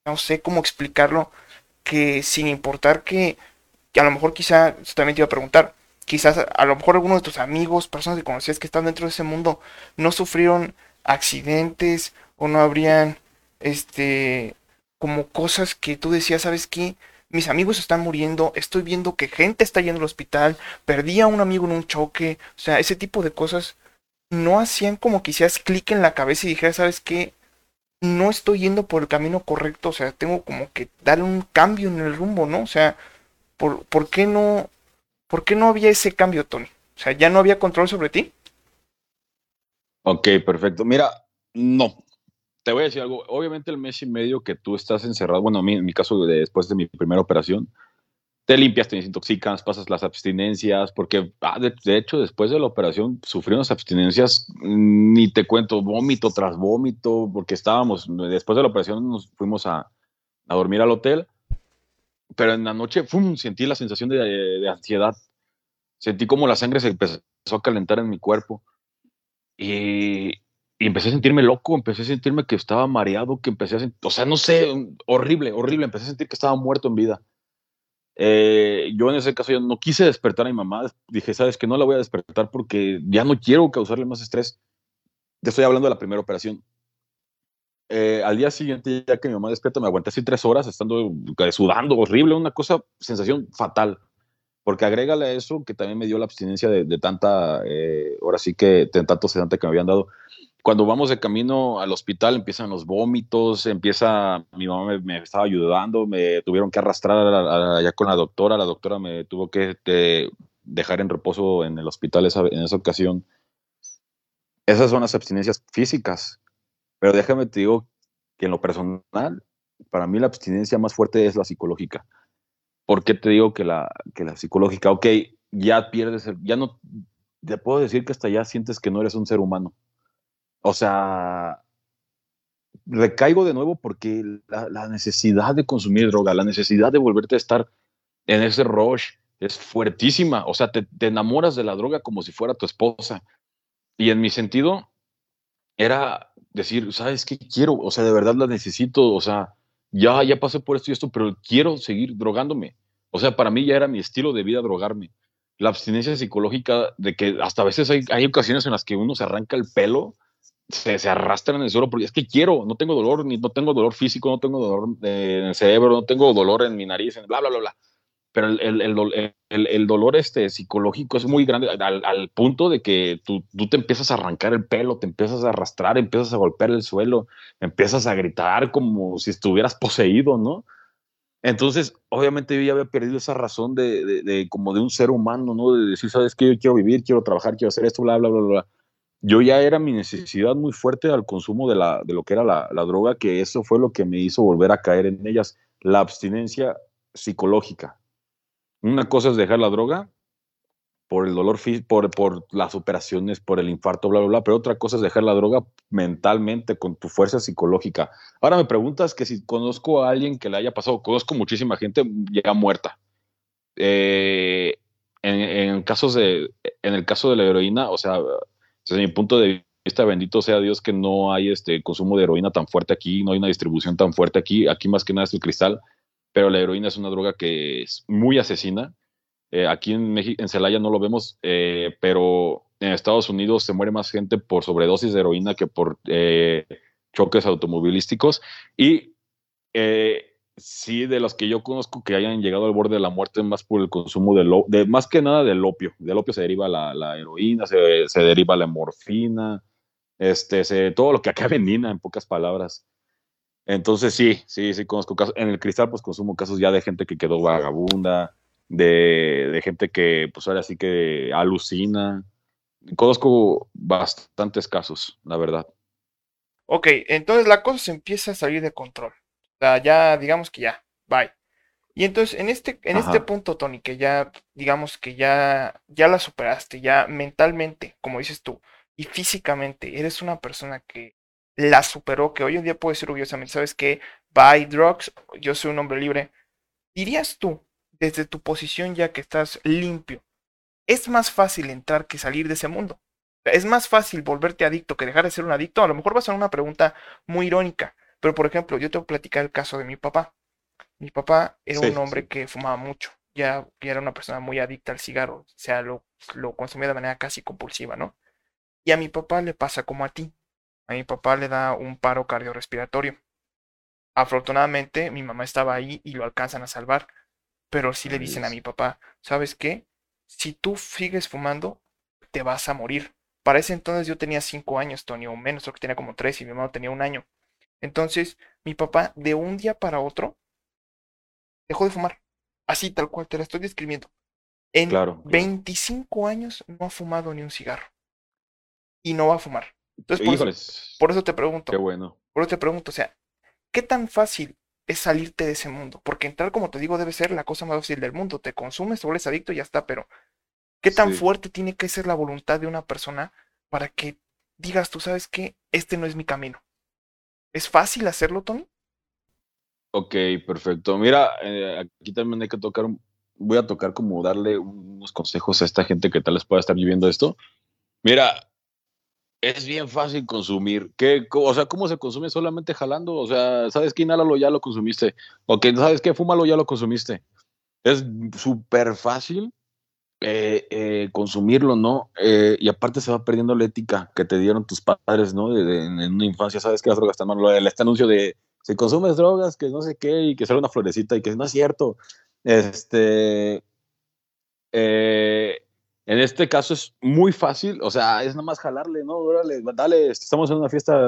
no sé cómo explicarlo, que sin importar que, que a lo mejor quizá, también te iba a preguntar, quizás a lo mejor algunos de tus amigos, personas que conocías que están dentro de ese mundo, no sufrieron accidentes o no habrían, este, como cosas que tú decías, ¿sabes qué? Mis amigos están muriendo, estoy viendo que gente está yendo al hospital, perdí a un amigo en un choque, o sea, ese tipo de cosas no hacían como que clic en la cabeza y dijeras, ¿sabes qué? no estoy yendo por el camino correcto, o sea, tengo como que dar un cambio en el rumbo, ¿no? O sea, ¿por, ¿por qué no, por qué no había ese cambio, Tony? O sea, ¿ya no había control sobre ti? Ok, perfecto. Mira, no. Te voy a decir algo. Obviamente el mes y medio que tú estás encerrado, bueno, en mi caso después de mi primera operación, te limpias, te desintoxicas, pasas las abstinencias, porque ah, de, hecho después de la operación sufrí unas abstinencias, ni te cuento, vómito tras vómito, porque estábamos, después de la operación nos fuimos a, dormir al hotel, pero en la noche ¡fum! sentí la sensación de, ansiedad, sentí como la sangre se empezó a calentar en mi cuerpo y, y, empecé a sentirme loco, empecé a sentirme que estaba mareado, que empecé a sentir, o sea, no sé, horrible, horrible, empecé a sentir que estaba muerto en vida eh, yo en ese caso yo no quise despertar a mi mamá. Dije, sabes que no la voy a despertar porque ya no quiero causarle más estrés. Te estoy hablando de la primera operación. Eh, al día siguiente, ya que mi mamá despierta, me aguanté así tres horas estando sudando, horrible, una cosa, sensación fatal. Porque agrégale a eso que también me dio la abstinencia de, tanta, eh, ahora sí que de tanto sedante que me habían dado cuando vamos de camino al hospital empiezan los vómitos, empieza, mi mamá me, estaba ayudando, me tuvieron que arrastrar allá con la doctora, la doctora me tuvo que dejar en reposo en el hospital en esa ocasión. Esas son las abstinencias físicas, pero déjame te digo que en lo personal, para mí la abstinencia más fuerte es la psicológica. ¿Por qué te digo que la, que la psicológica? Ok, ya pierdes, ya no, te puedo decir que hasta ya sientes que no eres un ser humano o sea, recaigo de nuevo porque la, necesidad de consumir droga, la necesidad de volverte a estar en ese rush es fuertísima. O sea, te, enamoras de la droga como si fuera tu esposa. Y en mi sentido, era decir, ¿sabes qué quiero? O sea, de verdad la necesito. O sea, ya, ya pasé por esto y esto, pero quiero seguir drogándome. O sea, para mí ya era mi estilo de vida drogarme. La abstinencia psicológica de que hasta a veces hay, hay ocasiones en las que uno se arranca el pelo se, se, arrastran en el suelo porque es que quiero, no tengo dolor, ni no tengo dolor físico, no tengo dolor en el cerebro, no tengo dolor en mi nariz, bla, bla, bla, bla. Pero el, el, el, el dolor este, psicológico es muy grande al, al punto de que tú, tú, te empiezas a arrancar el pelo, te empiezas a arrastrar, empiezas a golpear el suelo, empiezas a gritar como si estuvieras poseído, ¿no? Entonces, obviamente yo ya había perdido esa razón de, de, de como de un ser humano, ¿no? De decir, ¿sabes qué? Yo quiero vivir, quiero trabajar, quiero hacer esto, bla, bla, bla, bla yo ya era mi necesidad muy fuerte al consumo de, la, de lo que era la, droga, que eso fue lo que me hizo volver a caer en ellas, la abstinencia psicológica. Una cosa es dejar la droga por el dolor, por, por las operaciones, por el infarto, bla, bla, bla, pero otra cosa es dejar la droga mentalmente, con tu fuerza psicológica. Ahora me preguntas que si conozco a alguien que le haya pasado, conozco muchísima gente ya muerta. Eh, en, en, casos de, en el caso de la heroína, o sea, desde mi punto de satanista, bendito sea Dios que no hay este consumo de heroína tan fuerte aquí, no hay una distribución tan fuerte aquí, aquí más que nada es el cristal, pero la heroína es una droga que es muy asesina. Eh, aquí en, México, en Celaya no lo vemos, eh, pero en Estados Unidos se muere más gente por sobredosis de heroína que por eh, choques automovilísticos. Y sí, de los que yo conozco que hayan llegado al borde de la muerte más por el consumo de, lo, de más que nada del opio. Del opio se deriva la, heroína, se, deriva la morfina, este, todo lo que acabe en Nina, en pocas palabras. Entonces sí, sí, sí conozco casos. En el cristal pues consumo casos ya de gente que quedó vagabunda, de, de gente que pues ahora sí que alucina. Conozco bastantes casos, la verdad. Ok, entonces la cosa se empieza a salir de control ya digamos que ya, bye. Y entonces en este, en este punto, Tony, que ya, digamos que ya, ya la superaste, ya mentalmente, como dices tú, y físicamente, eres una persona que la superó, que hoy en día puedes decir orgullosamente, sabes que bye drugs, yo soy un hombre libre. Dirías tú, desde tu posición ya que estás limpio, es más fácil entrar que salir de ese mundo. Es más fácil volverte adicto que dejar de ser un adicto. A lo mejor va a ser una pregunta muy irónica, pero, por ejemplo, yo te voy a platicar el caso de mi papá. Mi papá era un hombre que fumaba mucho, ya, era una persona muy adicta al cigarro, o sea, lo, lo consumía de manera casi compulsiva, ¿no? Y a mi papá le pasa como a ti. A mi papá le da un paro cardiorrespiratorio. Afortunadamente, mi mamá estaba ahí y lo alcanzan a salvar. Pero sí le dicen a mi papá, ¿sabes qué? Si tú sigues fumando, te vas a morir. Para ese entonces yo tenía cinco años, Tony, o menos, creo que tenía como tres y mi hermano tenía un año. Entonces, mi papá de un día para otro dejó de fumar. Así, tal cual, te la estoy describiendo. En 25 años no ha fumado ni un cigarro. Y no va a fumar. Entonces, por, eso, por eso, te pregunto. Qué bueno. Por eso te pregunto, o sea, ¿qué tan fácil es salirte de ese mundo? Porque entrar, como te digo, debe ser la cosa más fácil del mundo. Te consumes, te vuelves adicto y ya está, pero ¿qué tan fuerte tiene que ser la voluntad de una persona para que digas, tú sabes que este no es mi camino? ¿Es fácil hacerlo, Tony? Ok, perfecto. Mira, eh, aquí también hay que tocar, voy a tocar como darle unos consejos a esta gente que tal vez pueda estar viviendo esto. Mira, es bien fácil consumir. ¿Qué, o sea, ¿cómo se consume? Solamente jalando. O sea, ¿sabes qué? Inhálalo, ya lo consumiste. O que, ¿sabes qué? Fúmalo, ya lo consumiste. Es súper fácil eh, eh, consumirlo, ¿no? Eh, y aparte se va perdiendo la ética que te dieron tus padres, ¿no? en una infancia, sabes que las drogas están mal. Este anuncio de si consumes drogas, que no sé qué, y que sale una florecita y que no es cierto. Este. en este caso es muy fácil, o sea, es nada jalarle, ¿no? Órale, dale, estamos en una fiesta,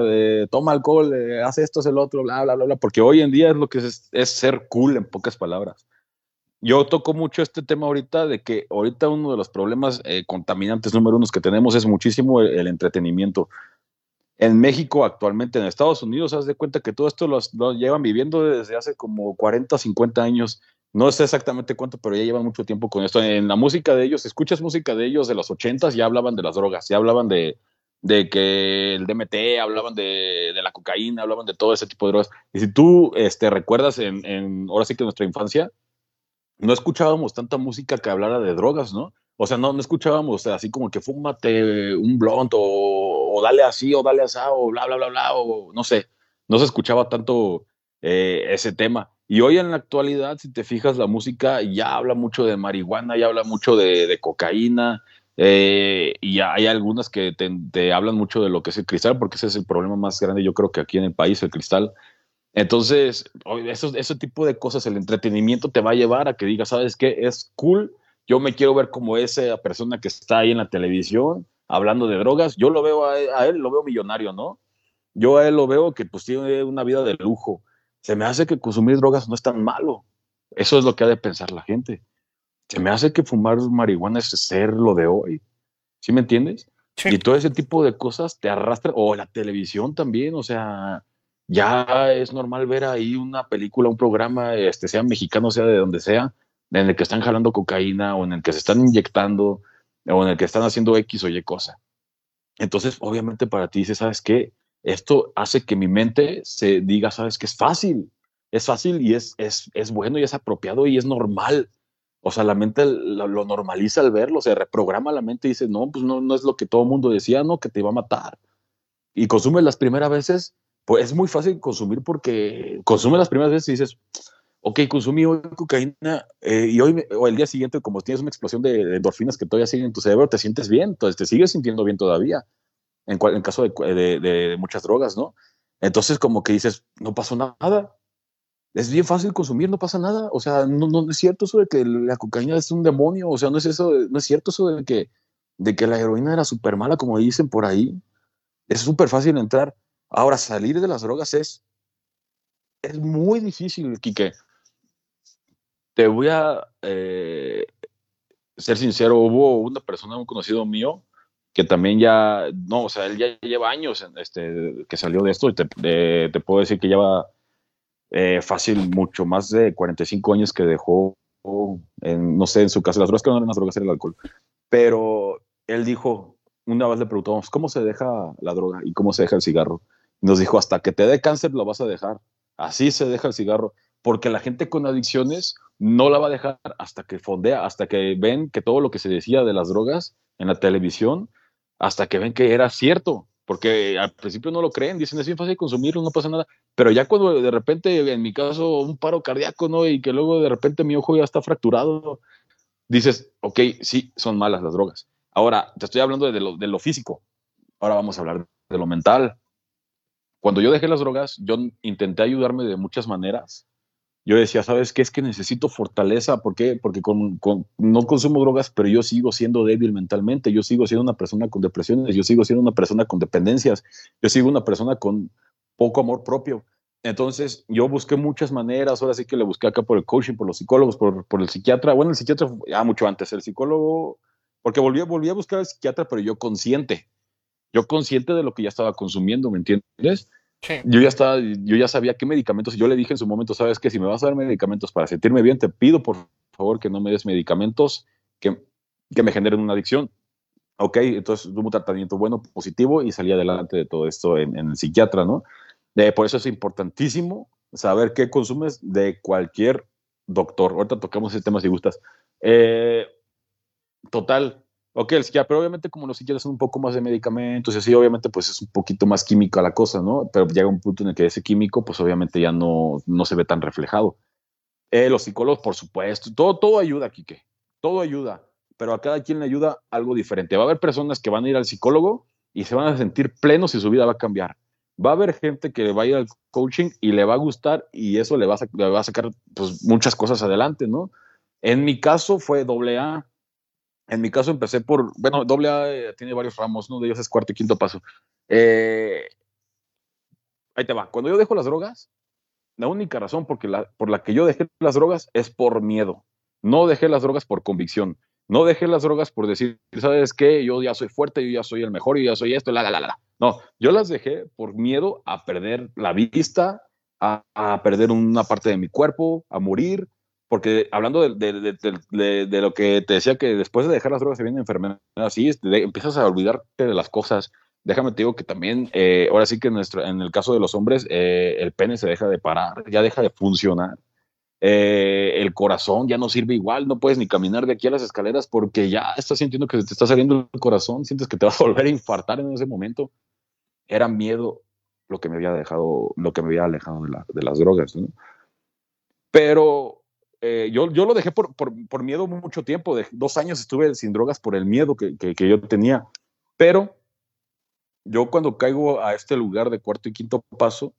toma alcohol, haz esto, haz el otro, bla, bla, bla, bla, porque hoy en día es lo que es ser cool en pocas palabras yo toco mucho este tema ahorita de que ahorita uno de los problemas eh, contaminantes número uno que tenemos es muchísimo el, entretenimiento. En México actualmente, en Estados Unidos, haz de cuenta que todo esto lo, llevan viviendo desde hace como 40, 50 años. No sé exactamente cuánto, pero ya llevan mucho tiempo con esto. En la música de ellos, escuchas música de ellos de los 80 ya hablaban de las drogas, ya hablaban de, de que el DMT, hablaban de, la cocaína, hablaban de todo ese tipo de drogas. Y si tú este, recuerdas en, en ahora sí que nuestra infancia, no escuchábamos tanta música que hablara de drogas, ¿no? O sea, no, no escuchábamos así como que fúmate un blond o, dale así o dale así o bla, bla, bla, bla, o no sé. No se escuchaba tanto eh, ese tema. Y hoy en la actualidad, si te fijas, la música ya habla mucho de marihuana, ya habla mucho de, cocaína, eh, y hay algunas que te, te, hablan mucho de lo que es el cristal, porque ese es el problema más grande, yo creo que aquí en el país, el cristal. Entonces, eso, ese tipo de cosas, el entretenimiento te va a llevar a que digas, ¿sabes qué? Es cool, yo me quiero ver como esa persona que está ahí en la televisión hablando de drogas, yo lo veo a él, lo veo millonario, ¿no? Yo a él lo veo que pues tiene una vida de lujo. Se me hace que consumir drogas no es tan malo. Eso es lo que ha de pensar la gente. Se me hace que fumar marihuana es ser lo de hoy. ¿Sí me entiendes? Y todo ese tipo de cosas te arrastran, o la televisión también, o sea, ya es normal ver ahí una película, un programa, este, sea mexicano, sea de donde sea, en el que están jalando cocaína o en el que se están inyectando o en el que están haciendo X o Y cosa. Entonces, obviamente para ti dice, ¿sabes qué? Esto hace que mi mente se diga, ¿sabes qué? Es fácil, es fácil y es, es, es bueno y es apropiado y es normal. O sea, la mente lo, normaliza al verlo, se reprograma la mente y dice, no, pues no, no es lo que todo el mundo decía, no, que te iba a matar y consumes las primeras veces, pues es muy fácil consumir porque consumes las primeras veces y dices, ok, consumí hoy cocaína eh, y hoy o el día siguiente, como tienes una explosión de, endorfinas que todavía siguen en tu cerebro, te sientes bien, entonces te sigues sintiendo bien todavía, en, caso de, de, muchas drogas, ¿no? Entonces, como que dices, no pasó nada. Es bien fácil consumir, no pasa nada. O sea, no, es cierto eso de que la cocaína es un demonio. O sea, no es eso, no es cierto eso de que, de que la heroína era súper mala, como dicen por ahí. Es súper fácil entrar. Ahora, salir de las drogas es, es muy difícil, Quique. Te voy a eh, ser sincero, hubo una persona, un conocido mío, que también ya, no, o sea, él ya lleva años este, que salió de esto y te, te puedo decir que lleva eh, fácil mucho más de 45 años que dejó, en, no sé, en su casa, las drogas que no eran las drogas, era el alcohol, pero él dijo, una vez le preguntamos, ¿cómo se deja la droga y cómo se deja el cigarro? Nos dijo, hasta que te dé cáncer lo vas a dejar, así se deja el cigarro, porque la gente con adicciones no la va a dejar hasta que fondea, hasta que ven que todo lo que se decía de las drogas en la televisión, hasta que ven que era cierto, porque al principio no lo creen, dicen es bien fácil consumirlo, no pasa nada, pero ya cuando de repente, en mi caso, un paro cardíaco, ¿no? Y que luego de repente mi ojo ya está fracturado, dices, ok, sí, son malas las drogas. Ahora, te estoy hablando de lo, de lo físico, ahora vamos a hablar de lo mental. Cuando yo dejé las drogas, yo intenté ayudarme de muchas maneras, yo decía, ¿sabes qué? Es que necesito fortaleza. ¿Por qué? Porque no consumo drogas, pero yo sigo siendo débil mentalmente. Yo sigo siendo una persona con depresiones. Yo sigo siendo una persona con dependencias. Yo sigo una persona con poco amor propio. Entonces, yo busqué muchas maneras. Ahora sí que le busqué acá por el coaching, por los psicólogos, por, por el psiquiatra. Bueno, el psiquiatra ya mucho antes. El psicólogo, porque volví, volví a buscar al psiquiatra, pero yo consciente. Yo consciente de lo que ya estaba consumiendo, ¿me entiendes? Yo ya estaba, yo ya sabía qué medicamentos, y yo le dije en su momento, sabes que si me vas a dar medicamentos para sentirme bien, te pido por favor que no me des medicamentos que, que me generen una adicción. Ok, entonces tuve un tratamiento bueno, positivo y salí adelante de todo esto en, el psiquiatra, ¿no? Eh, por eso es importantísimo saber qué consumes de cualquier doctor. Ahorita tocamos ese tema si gustas. Eh, total, Ok, el psiquiatra, pero obviamente como los psiquiatras son un poco más de medicamentos y así, obviamente pues es un poquito más química la cosa, ¿no? Pero llega un punto en el que ese químico pues obviamente ya no, no se ve tan reflejado. Eh, los psicólogos, por supuesto, todo, todo ayuda, Quique, todo ayuda, pero a cada quien le ayuda algo diferente. Va a haber personas que van a ir al psicólogo y se van a sentir plenos y su vida va a cambiar. Va a haber gente que va a ir al coaching y le va a gustar y eso le va a, le va a sacar pues, muchas cosas adelante, ¿no? En mi caso fue doble A en mi caso empecé por, bueno, doble A eh, tiene varios ramos, uno de ellos es cuarto y quinto paso. Eh, ahí te va. Cuando yo dejo las drogas, la única razón por la, por la que yo dejé las drogas es por miedo. No dejé las drogas por convicción. No dejé las drogas por decir, ¿sabes qué? Yo ya soy fuerte, yo ya soy el mejor, yo ya soy esto, la, la, la, la. No, yo las dejé por miedo a perder la vista, a, a perder una parte de mi cuerpo, a morir, porque hablando de, lo que te decía que después de dejar las drogas se viene enfermedad, así empiezas a olvidarte de las cosas. Déjame te digo que también, eh, ahora sí que en, nuestro, en el caso de los hombres, eh, el pene se deja de parar, ya deja de funcionar. Eh, el corazón ya no sirve igual, no puedes ni caminar de aquí a las escaleras porque ya estás sintiendo que te está saliendo el corazón, sientes que te vas a volver a infartar en ese momento. Era miedo lo que me había dejado, lo que me había alejado de, de las drogas, ¿no? Pero eh, yo, yo lo dejé por, por, por, miedo mucho tiempo, de dos años estuve sin drogas por el miedo que, que, yo tenía, pero yo cuando caigo a este lugar de cuarto y quinto paso,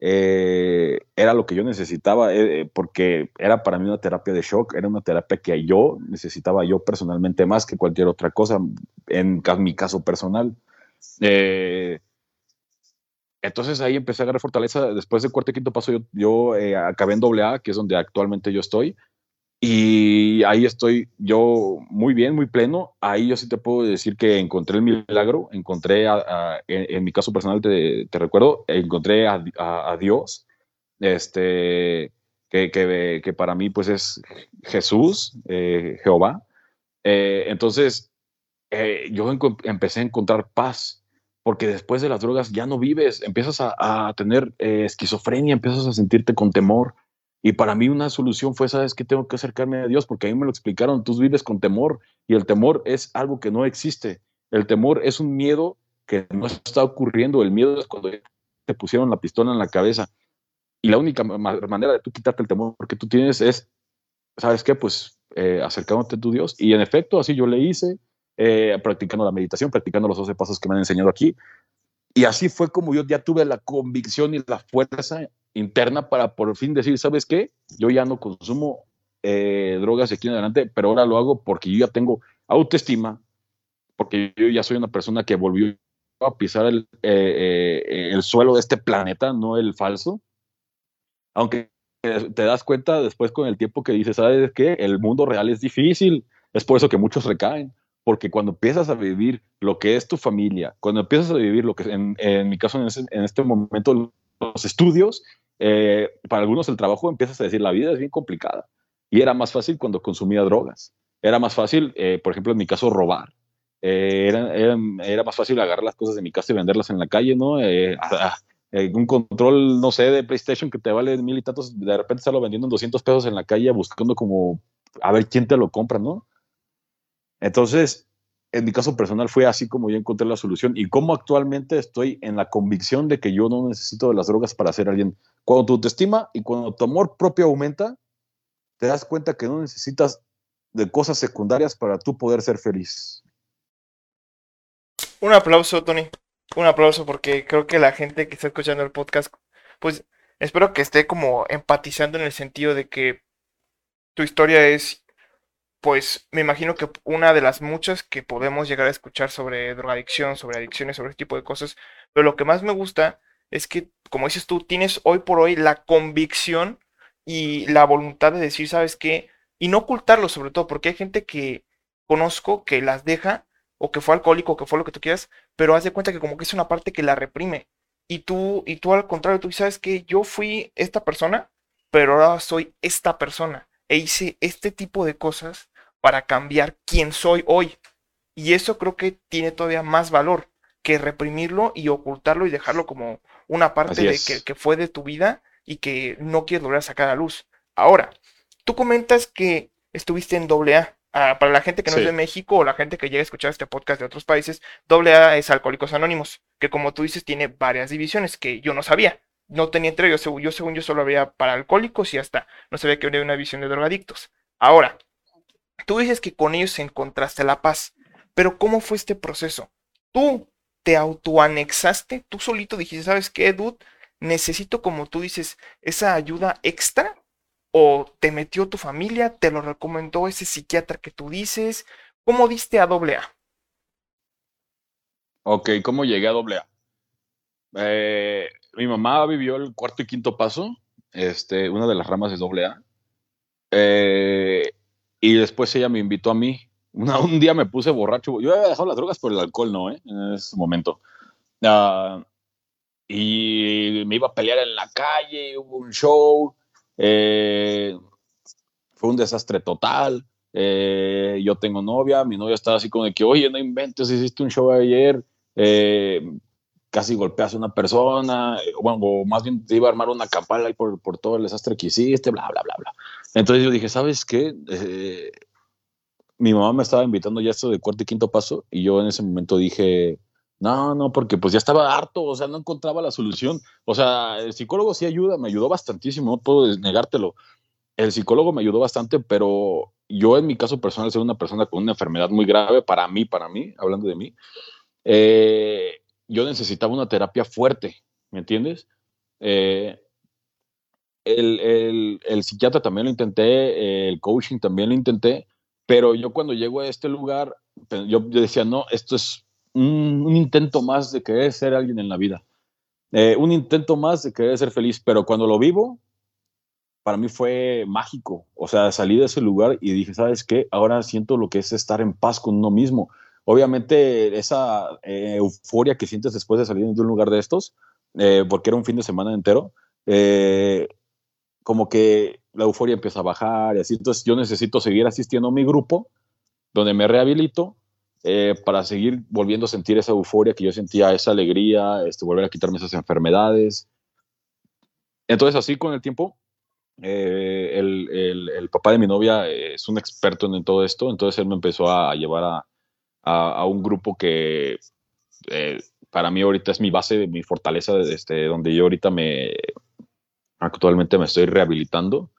eh, era lo que yo necesitaba, eh, porque era para mí una terapia de shock, era una terapia que yo necesitaba yo personalmente más que cualquier otra cosa, en, mi caso personal. Eh, entonces ahí empecé a agarrar fortaleza. Después de cuarto y quinto paso, yo, yo eh, acabé en AA, que es donde actualmente yo estoy. Y ahí estoy yo muy bien, muy pleno. Ahí yo sí te puedo decir que encontré el milagro. Encontré, en, mi caso personal, te, te recuerdo, encontré a, a, Dios, este, que, que, para mí pues es Jesús, eh, Jehová. Eh, entonces, yo empecé a encontrar paz porque después de las drogas ya no vives, empiezas a, tener eh, esquizofrenia, empiezas a sentirte con temor. Y para mí una solución fue, ¿sabes qué? Tengo que acercarme a Dios, porque a mí me lo explicaron, tú vives con temor y el temor es algo que no existe. El temor es un miedo que no está ocurriendo. El miedo es cuando te pusieron la pistola en la cabeza. Y la única manera de tú quitarte el temor que tú tienes es, ¿sabes qué? Pues eh, acercándote a tu Dios. Y en efecto, así yo le hice, eh, practicando la meditación, practicando los 12 pasos que me han enseñado aquí. Y así fue como yo ya tuve la convicción y la fuerza interna para por fin decir, ¿sabes qué? Yo ya no consumo eh, drogas aquí en adelante, pero ahora lo hago porque yo ya tengo autoestima, porque yo ya soy una persona que volvió a pisar el, eh, eh, el suelo de este planeta, no el falso. Aunque te das cuenta después con el tiempo que dices, ¿sabes qué? El mundo real es difícil. Es por eso que muchos recaen. Porque cuando empiezas a vivir lo que es tu familia, cuando empiezas a vivir lo que en, en mi caso en, este momento los estudios, eh, para algunos el trabajo empiezas a decir, la vida es bien complicada. Y era más fácil cuando consumía drogas. Era más fácil, por ejemplo, en mi caso, robar. Eh, era, era, más fácil agarrar las cosas de mi casa y venderlas en la calle, ¿no? Eh, eh, un control, no sé, de PlayStation que te vale mil y tantos, de repente estarlo vendiendo en 200 pesos en la calle buscando como a ver quién te lo compra, ¿no? Entonces, en mi caso personal fue así como yo encontré la solución y como actualmente estoy en la convicción de que yo no necesito de las drogas para ser alguien. Cuando tu autoestima y cuando tu amor propio aumenta, te das cuenta que no necesitas de cosas secundarias para tú poder ser feliz. Un aplauso, Tony. Un aplauso porque creo que la gente que está escuchando el podcast, pues espero que esté como empatizando en el sentido de que tu historia es, pues me imagino que una de las muchas que podemos llegar a escuchar sobre drogadicción, sobre adicciones, sobre este tipo de cosas. Pero lo que más me gusta es que, como dices tú, tienes hoy por hoy la convicción y la voluntad de decir, ¿sabes qué? Y no ocultarlo sobre todo, porque hay gente que conozco que las deja o que fue alcohólico, o que fue lo que tú quieras, pero haz de cuenta que como que es una parte que la reprime. Y tú, y tú al contrario, tú sabes que yo fui esta persona, pero ahora soy esta persona. E hice este tipo de cosas para cambiar quién soy hoy. Y eso creo que tiene todavía más valor que reprimirlo y ocultarlo y dejarlo como una parte de que, que, fue de tu vida y que no quieres volver a sacar a luz. Ahora, tú comentas que estuviste en AA. Ah, para la gente que no es de México o la gente que llega a escuchar este podcast de otros países, AA es Alcohólicos Anónimos, que como tú dices tiene varias divisiones que yo no sabía. No tenía entre ellos, yo según yo solo había para alcohólicos y hasta no sabía que había una división de drogadictos. Ahora, tú dices que con ellos encontraste la paz, pero ¿cómo fue este proceso? ¿Tú te autoanexaste? ¿Tú solito dijiste, sabes qué, dude? Necesito, como tú dices, esa ayuda extra o te metió tu familia, te lo recomendó ese psiquiatra que tú dices. ¿Cómo diste a doble A? Ok, ¿cómo llegué a doble A? Eh, mi mamá vivió el cuarto y quinto paso, este, una de las ramas de doble A. Eh, y después ella me invitó a mí. un día me puse borracho. Yo había dejado las drogas por el alcohol, ¿no? Eh? En ese momento. Ah, y me iba a pelear en la calle, hubo un show eh, fue un desastre total. Eh, yo tengo novia, mi novia estaba así como de que, oye, no inventes, hiciste un show ayer, eh, casi golpeaste a una persona, bueno, o más bien te iba a armar una campana ahí por, por, todo el desastre que hiciste, bla, bla, bla, bla. Entonces yo dije, ¿sabes qué? mi mamá me estaba invitando ya esto de cuarto y quinto paso, y yo en ese momento dije, no, no, porque pues ya estaba harto, o sea, no encontraba la solución. O sea, el psicólogo sí ayuda, me ayudó bastantísimo, no puedo negártelo. El psicólogo me ayudó bastante, pero yo en mi caso personal, ser una persona con una enfermedad muy grave, para mí, para mí, hablando de mí, eh, yo necesitaba una terapia fuerte, ¿me entiendes? Eh, el, el, psiquiatra también lo intenté, el coaching también lo intenté, pero yo cuando llego a este lugar, yo decía, no, esto es un, intento más de querer ser alguien en la vida. Eh, un intento más de querer ser feliz, pero cuando lo vivo, para mí fue mágico. O sea, salí de ese lugar y dije, ¿sabes qué? Ahora siento lo que es estar en paz con uno mismo. Obviamente, esa eh, euforia que sientes después de salir de un lugar de estos, eh, porque era un fin de semana entero, como que la euforia empieza a bajar y así. Entonces, yo necesito seguir asistiendo a mi grupo, donde me rehabilito eh, para seguir volviendo a sentir esa euforia que yo sentía, esa alegría, este, volver a quitarme esas enfermedades. Entonces, así con el tiempo, eh, el, el, papá de mi novia es un experto en, todo esto, entonces él me empezó a, llevar a, a, un grupo que eh, para mí ahorita es mi base, mi fortaleza, este, donde yo ahorita me, actualmente me estoy rehabilitando.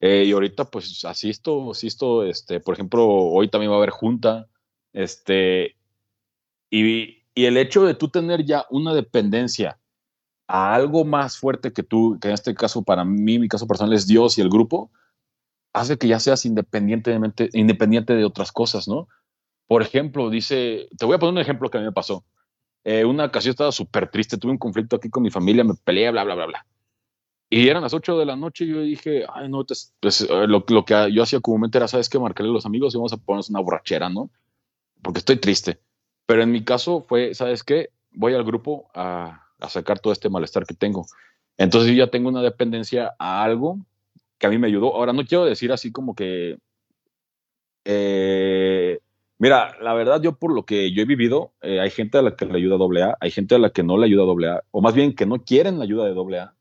Eh, y ahorita pues asisto, asisto, este, por ejemplo, hoy también va a haber junta, este, y, y el hecho de tú tener ya una dependencia a algo más fuerte que tú, que en este caso para mí, mi caso personal es Dios y el grupo, hace que ya seas independientemente, independiente de otras cosas, ¿no? Por ejemplo, dice, te voy a poner un ejemplo que a mí me pasó. Eh, una ocasión estaba súper triste, tuve un conflicto aquí con mi familia, me peleé, bla, bla, bla, bla. Y eran las 8 de la noche y yo dije, ay, no, pues, pues eh, lo, lo, que yo hacía comúnmente era, ¿sabes qué? Marcarle a los amigos y vamos a ponernos una borrachera, ¿no? Porque estoy triste. Pero en mi caso fue, ¿sabes qué? Voy al grupo a, a sacar todo este malestar que tengo. Entonces yo ya tengo una dependencia a algo que a mí me ayudó. Ahora, no quiero decir así como que... Eh, mira, la verdad, yo por lo que yo he vivido, eh, hay gente a la que le ayuda AA, hay gente a la que no le ayuda AA, o más bien que no quieren la ayuda de AA.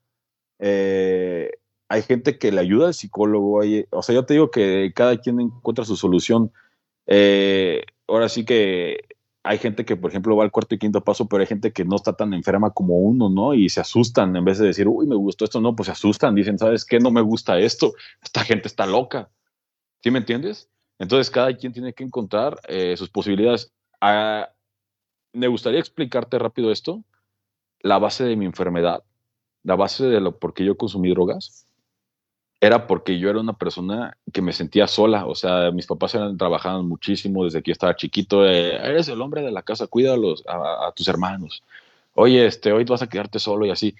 Eh, hay gente que le ayuda al psicólogo. o sea, yo te digo que cada quien encuentra su solución. ahora sí que hay gente que, por ejemplo, va al cuarto y quinto paso, pero hay gente que no está tan enferma como uno, ¿no? Y se asustan en vez de decir, uy, me gustó esto, no, pues se asustan, dicen, ¿sabes qué? No me gusta esto, esta gente está loca. ¿Sí me entiendes? Entonces, cada quien tiene que encontrar eh, sus posibilidades. Ah, me gustaría explicarte rápido esto, la base de mi enfermedad, la base de lo por qué yo consumí drogas era porque yo era una persona que me sentía sola, o sea, mis papás eran, trabajaban muchísimo desde que yo estaba chiquito, eh, eres el hombre de la casa, cuida a, tus hermanos, oye, este, hoy vas a quedarte solo y así.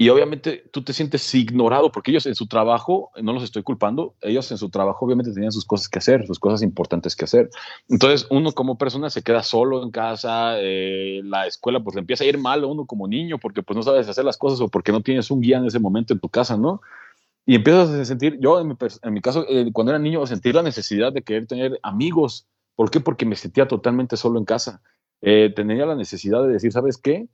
Y obviamente tú te sientes ignorado porque ellos en su trabajo, no los estoy culpando, ellos en su trabajo obviamente tenían sus cosas que hacer, sus cosas importantes que hacer. Entonces uno como persona se queda solo en casa, eh, la escuela pues le empieza a ir mal a uno como niño porque pues no sabes hacer las cosas o porque no tienes un guía en ese momento en tu casa, ¿no? Y empiezas a sentir, yo en mi, caso, eh, cuando era niño, sentir la necesidad de querer tener amigos. ¿Por qué? Porque me sentía totalmente solo en casa. Eh, tenía la necesidad de decir, ¿sabes qué?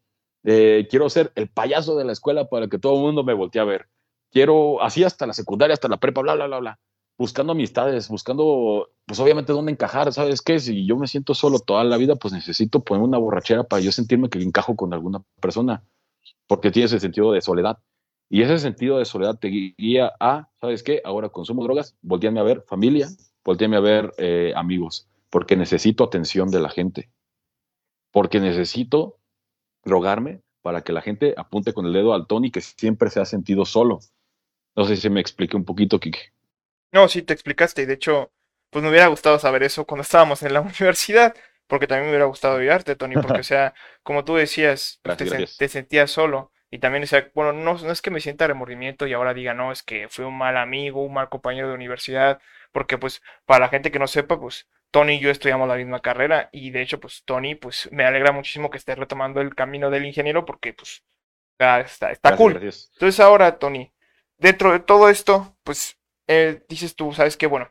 Eh, quiero ser el payaso de la escuela para que todo el mundo me voltee a ver. Quiero, así hasta la secundaria, hasta la prepa, bla, bla, bla, bla. Buscando amistades, buscando, pues obviamente dónde encajar. ¿Sabes qué? Si yo me siento solo toda la vida, pues necesito poner una borrachera para yo sentirme que encajo con alguna persona, porque tiene ese sentido de soledad. Y ese sentido de soledad te guía a, ¿sabes qué? Ahora consumo drogas, volteame a ver familia, volteame a ver eh, amigos, porque necesito atención de la gente, porque necesito drogarme para que la gente apunte con el dedo al Tony que siempre se ha sentido solo. No sé si me expliqué un poquito, Kike. No, sí, te explicaste, y de hecho, pues me hubiera gustado saber eso cuando estábamos en la universidad, porque también me hubiera gustado ayudarte, Tony, porque, o sea, como tú decías, te sentías solo. Y también decía, bueno, no, no es que me sienta remordimiento y ahora diga, no, es que fui un mal amigo, un mal compañero de universidad, porque pues para la gente que no sepa, pues Tony y yo estudiamos la misma carrera y de hecho pues Tony pues me alegra muchísimo que esté retomando el camino del ingeniero porque pues está, está cool. Entonces ahora Tony, dentro de todo esto, pues eh, dices tú, sabes que bueno,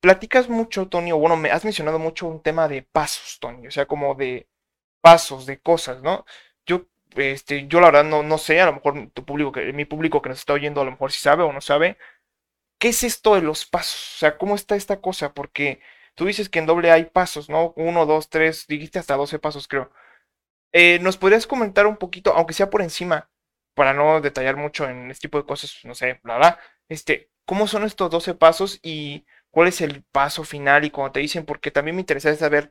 platicas mucho Tony, o bueno, me has mencionado mucho un tema de pasos Tony, o sea, como de pasos, de cosas, ¿no? Yo este, yo la verdad no, no sé, a lo mejor tu público, que, mi público que nos está oyendo a lo mejor si sabe o no sabe, ¿qué es esto de los pasos? O sea, ¿cómo está esta cosa? Porque tú dices que en doble hay pasos, ¿no? Uno, dos, tres, dijiste hasta doce pasos, creo. Eh, ¿Nos podrías comentar un poquito, aunque sea por encima, para no detallar mucho en este tipo de cosas, no sé, bla, bla, este, ¿cómo son estos doce pasos y cuál es el paso final? Y cuando te dicen, porque también me interesa saber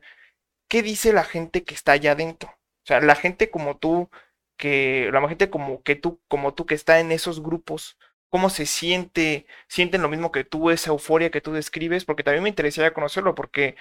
qué dice la gente que está allá adentro. O sea, la gente como tú, que la gente como que tú, como tú que está en esos grupos, cómo se siente, sienten lo mismo que tú, esa euforia que tú describes, porque también me interesaría conocerlo, porque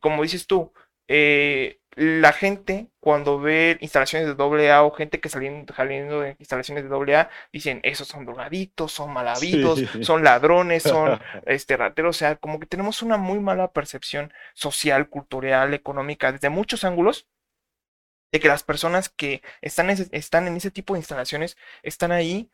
como dices tú, eh, la gente cuando ve instalaciones de doble A o gente que saliendo, saliendo de instalaciones de doble A, dicen, esos son drogaditos, son malavidos, son ladrones, son este, rateros, o sea, como que tenemos una muy mala percepción social, cultural, económica, desde muchos ángulos, de que las personas que están, están en ese tipo de instalaciones están ahí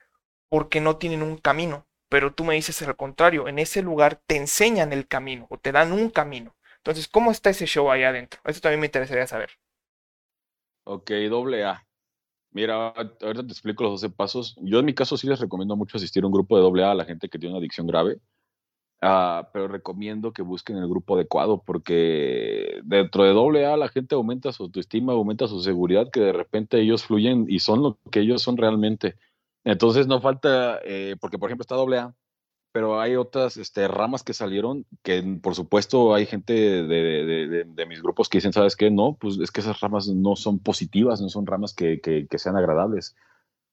porque no tienen un camino. Pero tú me dices al contrario, en ese lugar te enseñan el camino o te dan un camino. Entonces, ¿cómo está ese show ahí adentro? Eso también me interesaría saber. Ok, doble A. Mira, ahorita te explico los 12 pasos. Yo en mi caso sí les recomiendo mucho asistir a un grupo de doble A a la gente que tiene una adicción grave. Ah, pero recomiendo que busquen el grupo adecuado porque dentro de AA la gente aumenta su autoestima, aumenta su seguridad, que de repente ellos fluyen y son lo que ellos son realmente. Entonces no falta, eh, porque por ejemplo está AA, pero hay otras este, ramas que salieron que por supuesto hay gente de, mis grupos que dicen, ¿sabes qué? No, pues es que esas ramas no son positivas, no son ramas que, sean agradables.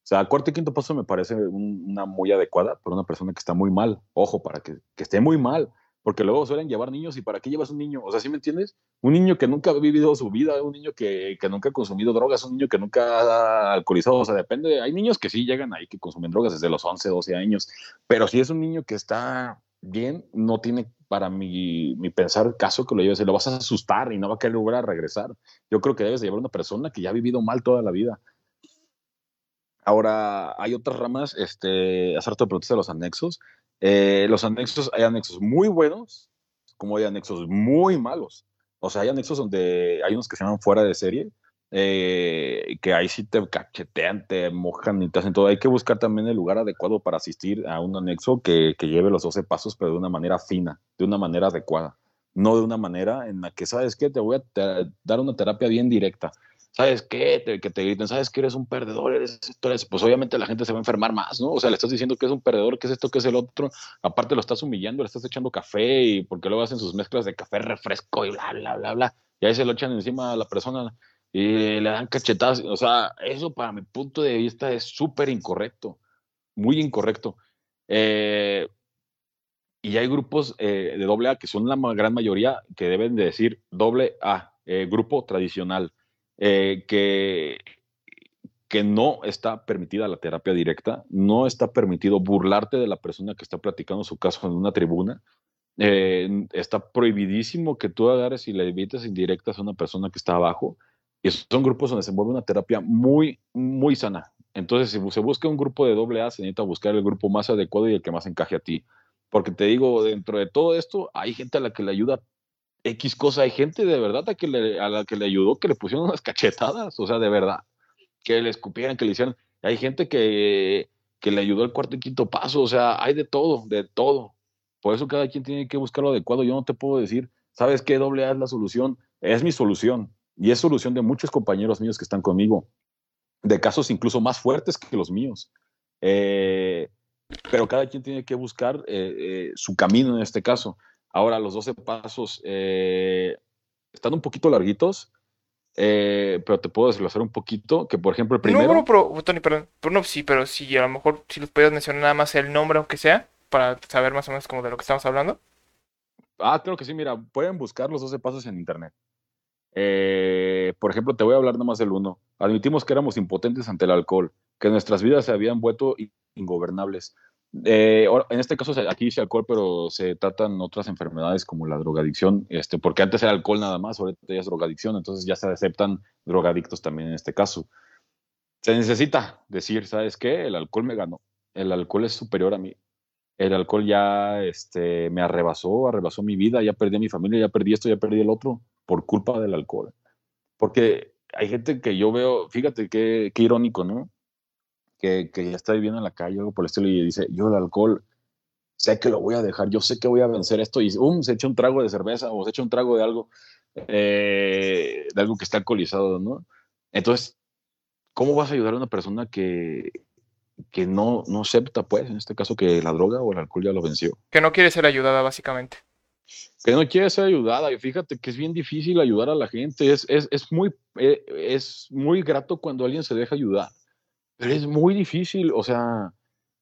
O sea, cuarto y quinto paso me parece una muy adecuada para una persona que está muy mal. Ojo, para que, esté muy mal, porque luego suelen llevar niños y ¿para qué llevas un niño? O sea, ¿sí me entiendes? Un niño que nunca ha vivido su vida, un niño que, que nunca ha consumido drogas, un niño que nunca ha alcoholizado. O sea, depende. Hay niños que sí llegan ahí que consumen drogas desde los 11, 12 años, pero si es un niño que está bien, no tiene para mi, mi pensar caso que lo lleves, lo vas a asustar y no va a querer volver a regresar. Yo creo que debes llevar una persona que ya ha vivido mal toda la vida Ahora, hay otras ramas, este, hacer te preguntas de los anexos. Eh, los anexos, hay anexos muy buenos, como hay anexos muy malos. O sea, hay anexos donde hay unos que se llaman fuera de serie, eh, que ahí sí te cachetean, te mojan y te hacen todo. Hay que buscar también el lugar adecuado para asistir a un anexo que, que lleve los 12 pasos, pero de una manera fina, de una manera adecuada. No de una manera en la que, ¿sabes qué? Te voy a dar una terapia bien directa ¿sabes qué? que te griten, ¿sabes que eres un perdedor? Eres esto, Pues obviamente la gente se va a enfermar más, ¿no? O sea, le estás diciendo que es un perdedor, que es esto, que es el otro. Aparte lo estás humillando, le estás echando café y porque luego hacen sus mezclas de café refresco y bla, bla, bla, bla. Y ahí se lo echan encima a la persona y le dan cachetadas. O sea, eso para mi punto de vista es súper incorrecto, muy incorrecto. Eh, y hay grupos eh, de doble A que son la gran mayoría que deben de decir doble A, eh, grupo tradicional eh, que, que no está permitida la terapia directa, no está permitido burlarte de la persona que está platicando su caso en una tribuna. Eh, está prohibidísimo que tú agarres y le evites indirectas a una persona que está abajo. Y son grupos donde se mueve una terapia muy, muy sana. Entonces, si se busca un grupo de doble A, se necesita buscar el grupo más adecuado y el que más encaje a ti. Porque te digo, dentro de todo esto, hay gente a la que le ayuda X cosa. Hay gente de verdad a, la que le ayudó que le pusieron unas cachetadas, o sea, de verdad, que le escupieran, que le hicieran. Hay gente que, que le ayudó el cuarto y quinto paso, o sea, hay de todo, de todo. Por eso cada quien tiene que buscar lo adecuado. Yo no te puedo decir, ¿sabes qué doble A es la solución? Es mi solución y es solución de muchos compañeros míos que están conmigo, de casos incluso más fuertes que los míos. Eh, pero cada quien tiene que buscar eh, eh, su camino en este caso. Ahora, los 12 pasos eh, están un poquito larguitos, eh, pero te puedo desglosar un poquito, que por ejemplo el primero... No, pero, Tony, perdón, no, sí, pero si a lo mejor si los puedes mencionar nada más el nombre, aunque sea, para saber más o menos como de lo que estamos hablando. Ah, creo que sí, mira, pueden buscar los 12 pasos en internet. Eh, por ejemplo, te voy a hablar nada más del uno. Admitimos que éramos impotentes ante el alcohol, que nuestras vidas se habían vuelto ingobernables. Eh, en este caso aquí dice alcohol, pero se tratan otras enfermedades como la drogadicción, este, porque antes era alcohol nada más, ahorita ya es drogadicción, entonces ya se aceptan drogadictos también en este caso. Se necesita decir, ¿sabes qué? El alcohol me ganó, el alcohol es superior a mí, el alcohol ya este, me arrebasó, arrebasó mi vida, ya perdí a mi familia, ya perdí esto, ya perdí el otro, por culpa del alcohol. Porque hay gente que yo veo, fíjate qué, qué irónico, ¿no? Que, ya está viviendo en la calle o algo por el estilo y dice, yo el alcohol sé que lo voy a dejar, yo sé que voy a vencer esto y um, se echa un trago de cerveza o se echa un trago de algo, eh, de algo que está alcoholizado, ¿no? Entonces, ¿cómo vas a ayudar a una persona que, que no, no acepta, pues, en este caso, que la droga o el alcohol ya lo venció? Que no quiere ser ayudada, básicamente. Que no quiere ser ayudada. Y fíjate que es bien difícil ayudar a la gente. Es, es, es muy, eh, es muy grato cuando alguien se deja ayudar. Pero es muy difícil, o sea,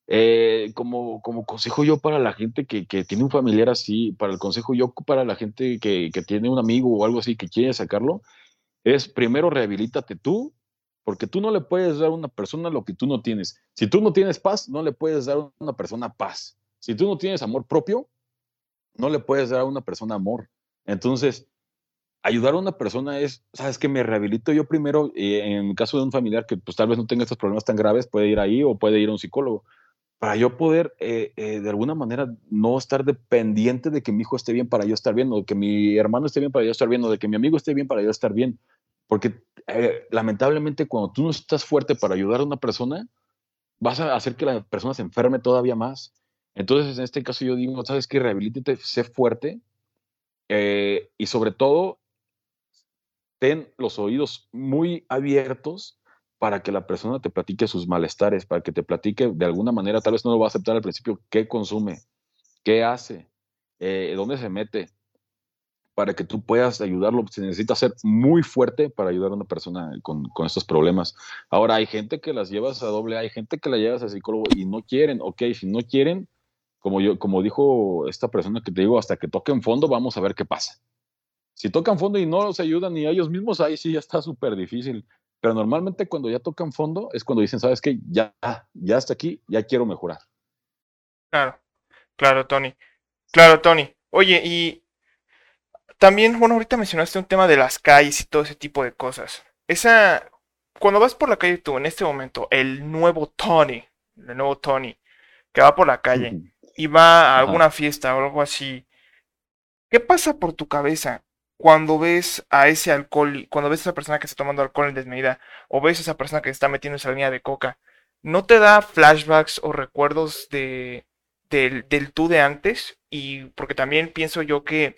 eh, como, como consejo yo para la gente que, que, tiene un familiar así, para el consejo yo para la gente que, que, tiene un amigo o algo así que quiere sacarlo, es primero rehabilítate tú, porque tú no le puedes dar a una persona lo que tú no tienes. Si tú no tienes paz, no le puedes dar a una persona paz. Si tú no tienes amor propio, no le puedes dar a una persona amor. Entonces, ayudar a una persona es, sabes que me rehabilito yo primero, eh, en caso de un familiar que pues tal vez no tenga estos problemas tan graves, puede ir ahí o puede ir a un psicólogo, para yo poder eh, eh, de alguna manera no estar dependiente de que mi hijo esté bien para yo estar bien, o que mi hermano esté bien para yo estar bien, o de que mi amigo esté bien para yo estar bien, porque lamentablemente cuando tú no estás fuerte para ayudar a una persona, vas a hacer que la persona se enferme todavía más. Entonces, en este caso yo digo, ¿sabes qué? Rehabilítate, sé fuerte eh, y sobre todo, ten los oídos muy abiertos para que la persona te platique sus malestares, para que te platique de alguna manera, tal vez no lo va a aceptar al principio, qué consume, qué hace, eh, dónde se mete, para que tú puedas ayudarlo. Se necesita ser muy fuerte para ayudar a una persona con, con, estos problemas. Ahora, hay gente que las llevas a doble hay gente que la llevas a psicólogo y no quieren. Ok, si no quieren, como, yo, como dijo esta persona que te digo, hasta que toquen fondo, vamos a ver qué pasa. Si tocan fondo y no los ayudan ni a ellos mismos, ahí sí ya está súper difícil. Pero normalmente cuando ya tocan fondo es cuando dicen, ¿sabes qué? Ya, ya hasta aquí, ya quiero mejorar. Claro, claro, Tony. Claro, Tony. Oye, y también, bueno, ahorita mencionaste un tema de las calles y todo ese tipo de cosas. Esa, cuando vas por la calle tú, en este momento, el nuevo Tony, el nuevo Tony, que va por la calle y va a alguna fiesta o algo así, ¿qué pasa por tu cabeza cuando ves a ese alcohol, cuando ves a esa persona que está tomando alcohol en desmedida o ves a esa persona que está metiendo esa línea de coca? ¿No te da flashbacks o recuerdos de, del, tú de antes? Y porque también pienso yo que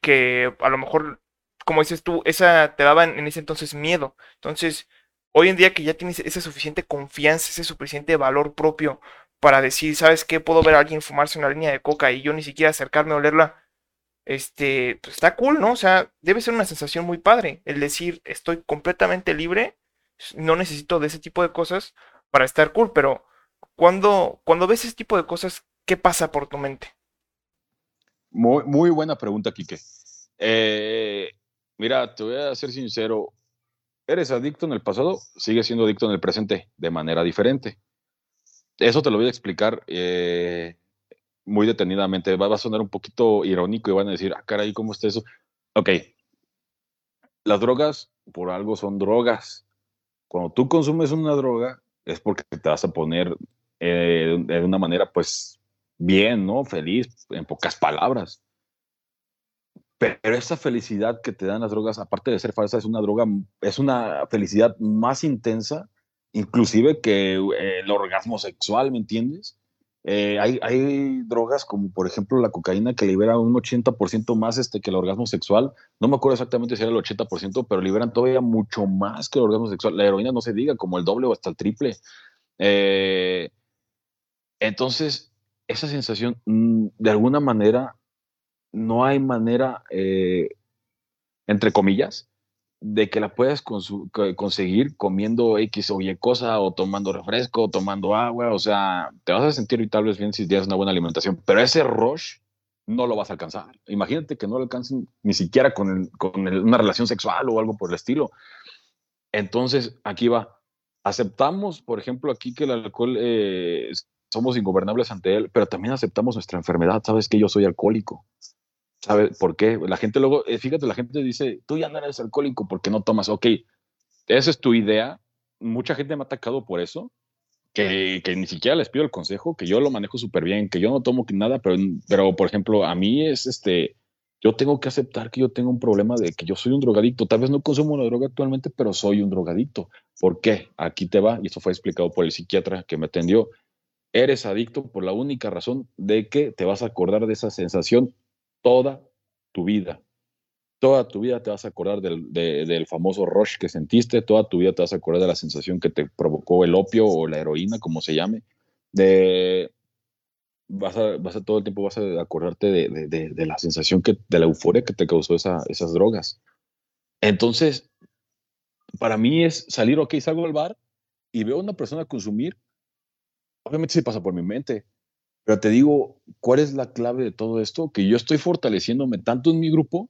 que a lo mejor, como dices tú, esa te daba en ese entonces miedo. Entonces, hoy en día que ya tienes esa suficiente confianza, ese suficiente valor propio para decir, ¿sabes qué? Puedo ver a alguien fumarse una línea de coca y yo ni siquiera acercarme a olerla. Este, pues está cool, ¿no? O sea, debe ser una sensación muy padre el decir, estoy completamente libre, no necesito de ese tipo de cosas para estar cool, pero cuando, cuando ves ese tipo de cosas, ¿qué pasa por tu mente? Muy, buena pregunta, Quique. Eh, mira, te voy a ser sincero. ¿Eres adicto en el pasado? Sigue siendo adicto en el presente, de manera diferente. Eso te lo voy a explicar eh, muy detenidamente. Va, a sonar un poquito irónico y van a decir, ah, caray, ¿cómo está eso? Ok. Las drogas, por algo, son drogas. Cuando tú consumes una droga, es porque te vas a poner eh, de una manera, pues, bien, ¿no? Feliz, en pocas palabras. Pero esa felicidad que te dan las drogas, aparte de ser falsa, es una droga, es una felicidad más intensa, inclusive que eh, el orgasmo sexual, ¿me entiendes? Eh, hay, drogas como por ejemplo la cocaína que libera un 80% más este, que el orgasmo sexual. No me acuerdo exactamente si era el 80%, pero liberan todavía mucho más que el orgasmo sexual. La heroína no se diga, como el doble o hasta el triple. Eh, entonces, esa sensación, mm, de alguna manera, no hay manera, eh, entre comillas, de que la puedas conseguir comiendo X o Y cosa, o tomando refresco, o tomando agua, o sea, te vas a sentir tal vez bien si tienes una buena alimentación, pero ese rush no lo vas a alcanzar. Imagínate que no lo alcancen ni siquiera con, una relación sexual o algo por el estilo. Entonces, aquí va. Aceptamos, por ejemplo, aquí que el alcohol eh, somos ingobernables ante él, pero también aceptamos nuestra enfermedad. Sabes que yo soy alcohólico. ¿Sabes por qué? La gente luego, eh, fíjate, la gente dice, tú ya no eres alcohólico porque no tomas. Ok, esa es tu idea. Mucha gente me ha atacado por eso, que, ni siquiera les pido el consejo, que yo lo manejo súper bien, que yo no tomo nada, pero, pero por ejemplo, a mí es este, yo tengo que aceptar que yo tengo un problema de que yo soy un drogadicto. Tal vez no consumo la droga actualmente, pero soy un drogadicto. ¿Por qué? Aquí te va, y esto fue explicado por el psiquiatra que me atendió eres adicto por la única razón de que te vas a acordar de esa sensación toda tu vida. Toda tu vida te vas a acordar del, famoso rush que sentiste, toda tu vida te vas a acordar de la sensación que te provocó el opio o la heroína, como se llame. De, vas, a, vas a todo el tiempo vas a acordarte de, la sensación, que, de la euforia que te causó esas drogas. Entonces, para mí es salir, ok, salgo al bar y veo a una persona consumir obviamente se pasa por mi mente, pero te digo, ¿cuál es la clave de todo esto? Que yo estoy fortaleciéndome tanto en mi grupo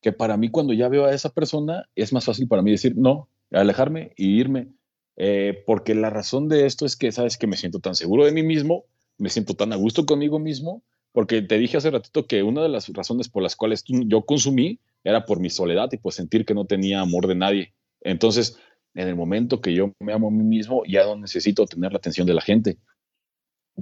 que para mí cuando ya veo a esa persona es más fácil para mí decir no, alejarme y irme. Eh, porque la razón de esto es que, sabes, que me siento tan seguro de mí mismo, me siento tan a gusto conmigo mismo, porque te dije hace ratito que una de las razones por las cuales yo consumí era por mi soledad y por sentir que no tenía amor de nadie. Entonces, en el momento que yo me amo a mí mismo, ya no necesito tener la atención de la gente.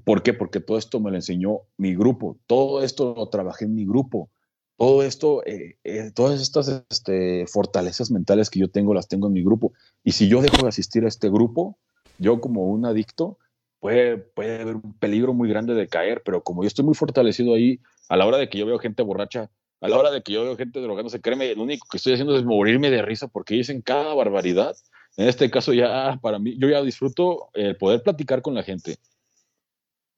¿Por qué? Porque todo esto me lo enseñó mi grupo, todo esto lo trabajé en mi grupo, todo esto, eh, eh, todas estas este, fortalezas mentales que yo tengo, las tengo en mi grupo. Y si yo dejo de asistir a este grupo, yo como un adicto, puede, puede haber un peligro muy grande de caer, pero como yo estoy muy fortalecido ahí, a la hora de que yo veo gente borracha, a la hora de que yo veo gente drogándose, créeme, lo único que estoy haciendo es morirme de risa porque dicen cada barbaridad. En este caso ya para mí, yo ya disfruto el poder platicar con la gente,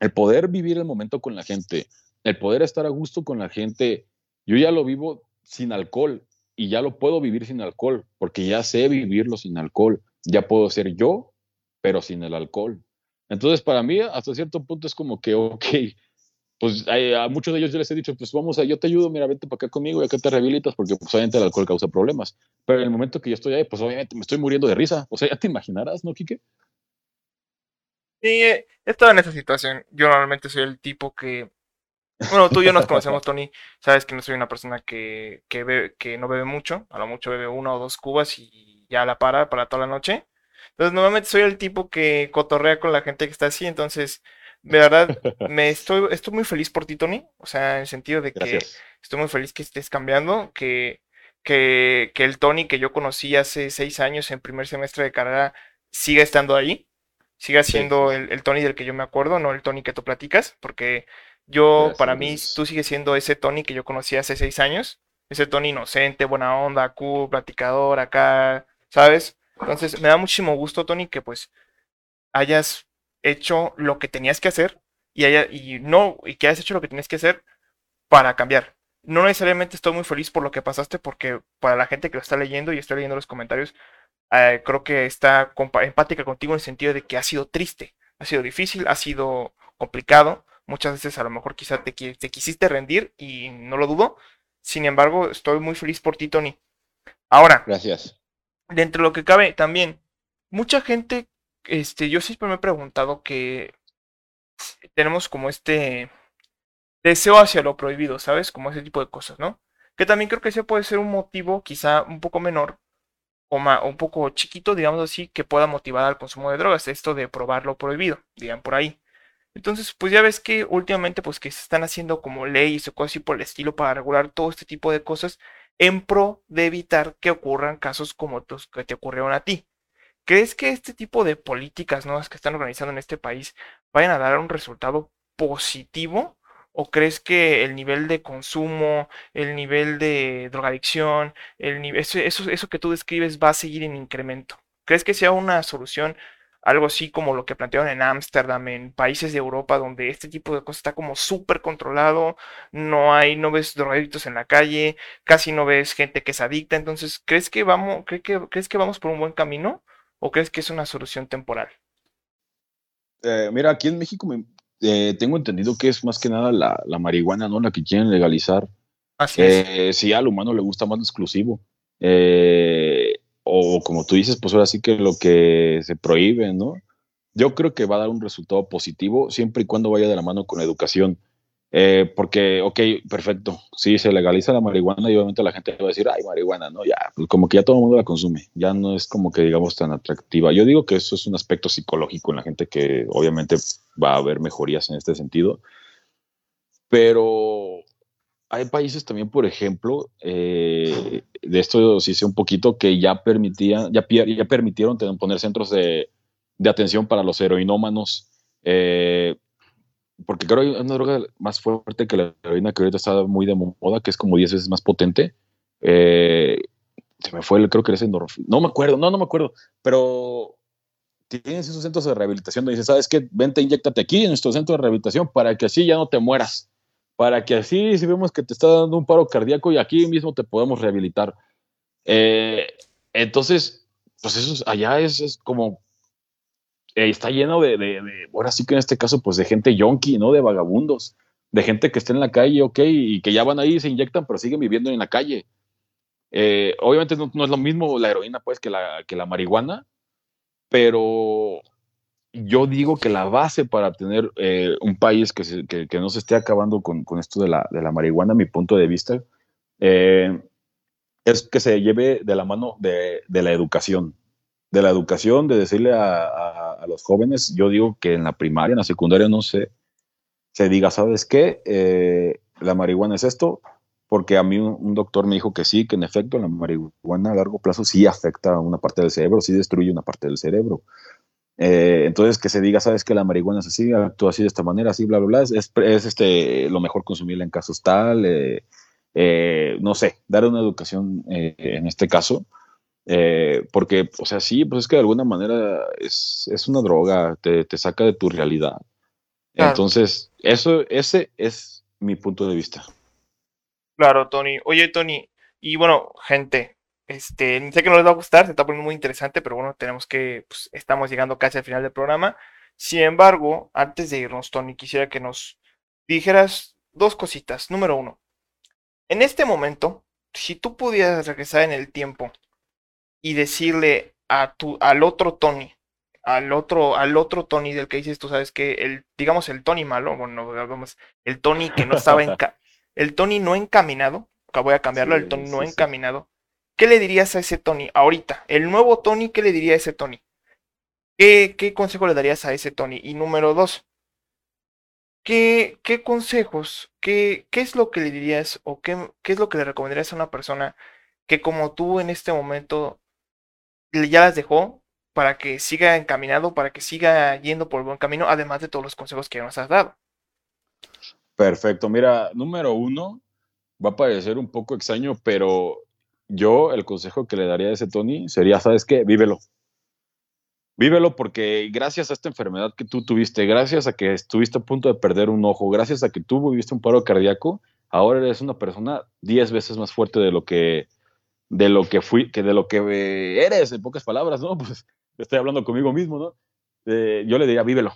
el poder vivir el momento con la gente, el poder estar a gusto con la gente. Yo ya lo vivo sin alcohol y ya lo puedo vivir sin alcohol porque ya sé vivirlo sin alcohol. Ya puedo ser yo, pero sin el alcohol. Entonces, para mí, hasta cierto punto es como que, ok, pues a muchos de ellos yo les he dicho, pues vamos a, yo te ayudo, mira, vente para acá conmigo, ya que te rehabilitas, porque pues obviamente el alcohol causa problemas. Pero en el momento que yo estoy ahí, pues obviamente me estoy muriendo de risa. O sea, ya te imaginarás, ¿no, Quique? Sí, he estado en esa situación. Yo normalmente soy el tipo que... Bueno, tú y yo nos conocemos, Tony. Sabes que no soy una persona que, que, que no bebe mucho. A lo mucho bebe una o dos cubas y ya la para para toda la noche. Entonces, normalmente soy el tipo que cotorrea con la gente que está así. Entonces, de verdad, me estoy, estoy muy feliz por ti, Tony. O sea, en el sentido de que estoy muy feliz que estés cambiando, que, que, que el Tony que yo conocí hace seis años en primer semestre de carrera siga estando ahí siga siendo el, Tony del que yo me acuerdo, no el Tony que tú platicas, porque yo, para mí, tú sigues siendo ese Tony que yo conocí hace seis años, ese Tony inocente, buena onda, cool, platicador, acá, ¿sabes? Entonces, me da muchísimo gusto, Tony, que pues hayas hecho lo que tenías que hacer y, haya, y no, y que hayas hecho lo que tenías que hacer para cambiar. No necesariamente estoy muy feliz por lo que pasaste, porque para la gente que lo está leyendo y está leyendo los comentarios, eh, creo que está empática contigo en el sentido de que ha sido triste, ha sido difícil, ha sido complicado. Muchas veces a lo mejor quizá te, te quisiste rendir y no lo dudo. Sin embargo, estoy muy feliz por ti, Tony. Ahora, gracias. Dentro de lo que cabe, también, mucha gente, este, yo siempre me he preguntado que tenemos como este deseo hacia lo prohibido, ¿sabes? Como ese tipo de cosas, ¿no? Que también creo que ese puede ser un motivo quizá un poco menor o, un poco chiquito, digamos así, que pueda motivar al consumo de drogas, esto de probar lo prohibido, digan por ahí. Entonces, pues ya ves que últimamente, pues que se están haciendo como leyes o cosas así por el estilo para regular todo este tipo de cosas en pro de evitar que ocurran casos como los que te ocurrieron a ti. ¿Crees que este tipo de políticas nuevas que están organizando en este país vayan a dar un resultado positivo ¿O crees que el nivel de consumo, el nivel de drogadicción, el eso, eso, que tú describes va a seguir en incremento? ¿Crees que sea una solución algo así como lo que plantearon en Ámsterdam, en países de Europa, donde este tipo de cosas está como súper controlado, no hay, no ves drogadictos en la calle, casi no ves gente que es adicta, entonces, ¿crees que vamos, que, ¿crees que vamos por un buen camino o crees que es una solución temporal? Eh, mira, aquí en México me, eh, tengo entendido que es más que nada la, la, marihuana, ¿no? La que quieren legalizar. Así es. Eh, sí, al humano le gusta más lo exclusivo. Eh, o como tú dices, pues ahora sí que lo que se prohíbe, ¿no? Yo creo que va a dar un resultado positivo siempre y cuando vaya de la mano con la educación. Eh, porque, ok, perfecto, sí, se legaliza la marihuana y obviamente la gente va a decir, ay, marihuana, ¿no? Ya, pues como que ya todo el mundo la consume, ya no es como que digamos tan atractiva. Yo digo que eso es un aspecto psicológico en la gente que obviamente va a haber mejorías en este sentido, pero hay países también, por ejemplo, eh, de esto sí sé un poquito, que ya permitían, ya, permitieron poner centros de, de atención para los heroinómanos. Eh, porque creo que hay una droga más fuerte que la heroína que ahorita está muy de moda, que es como 10 veces más potente. Eh, se me fue, creo que es endorfina. No me acuerdo, no, no me acuerdo, pero tienes esos centros de rehabilitación donde dices, ¿sabes qué? Vente, inyectate aquí en nuestro centro de rehabilitación para que así ya no te mueras. Para que así, si vemos que te está dando un paro cardíaco y aquí mismo te podemos rehabilitar. Eh, entonces, pues eso allá es, es como eh, está lleno de, ahora sí que en este caso, pues de gente yonki, ¿no? De vagabundos, de gente que está en la calle, ok, y que ya van ahí se inyectan, pero siguen viviendo en la calle. Eh, obviamente no, es lo mismo la heroína, pues, que la, que la marihuana, pero yo digo que la base para tener eh, un país que, no se esté acabando con, esto de la, de la, marihuana, mi punto de vista, es que se lleve de la mano de la educación de la educación, de decirle a, los jóvenes, yo digo que en la primaria, en la secundaria, no sé, se diga, ¿sabes qué? Eh, la marihuana es esto, porque a mí un, doctor me dijo que sí, que en efecto la marihuana a largo plazo sí afecta a una parte del cerebro, sí destruye una parte del cerebro. Eh, entonces, que se diga, sabes que la marihuana es así, actúa así de esta manera, así, bla, bla, bla, es, es este, lo mejor consumirla en casos tal, eh, eh, no sé, dar una educación en este caso, porque, o sea, sí, pues es que de alguna manera es, es una droga, te, te, saca de tu realidad. Entonces, eso, ese es mi punto de vista. Claro, Tony. Oye, Tony, y bueno, gente, este, sé que no les va a gustar, se está poniendo muy interesante, pero bueno, tenemos que, pues, estamos llegando casi al final del programa. Sin embargo, antes de irnos, Tony, quisiera que nos dijeras dos cositas. Número uno, en este momento, si tú pudieras regresar en el tiempo y decirle a tu, al otro Tony, al otro, al otro Tony del que dices, tú sabes que el, digamos el Tony malo, bueno, vamos, el Tony que no estaba en, el Tony no encaminado, voy a cambiarlo, el Tony no encaminado, ¿Qué le dirías a ese Tony ahorita? El nuevo Tony, ¿qué le diría a ese Tony? ¿Qué, qué consejo le darías a ese Tony? Y número dos, ¿qué, qué consejos, qué, qué es lo que le dirías o qué, qué es lo que le recomendarías a una persona que como tú en este momento ya las dejó para que siga encaminado, para que siga yendo por el buen camino, además de todos los consejos que nos has dado? Perfecto, mira, número uno, va a parecer un poco extraño, pero yo el consejo que le daría a ese Tony sería, ¿sabes qué? Vívelo. Vívelo porque gracias a esta enfermedad que tú tuviste, gracias a que estuviste a punto de perder un ojo, gracias a que tú viviste un paro cardíaco, ahora eres una persona diez veces más fuerte de lo que de lo que fui, que de lo que eres, en pocas palabras, ¿no? Pues estoy hablando conmigo mismo, ¿no? Eh, yo le diría, vívelo,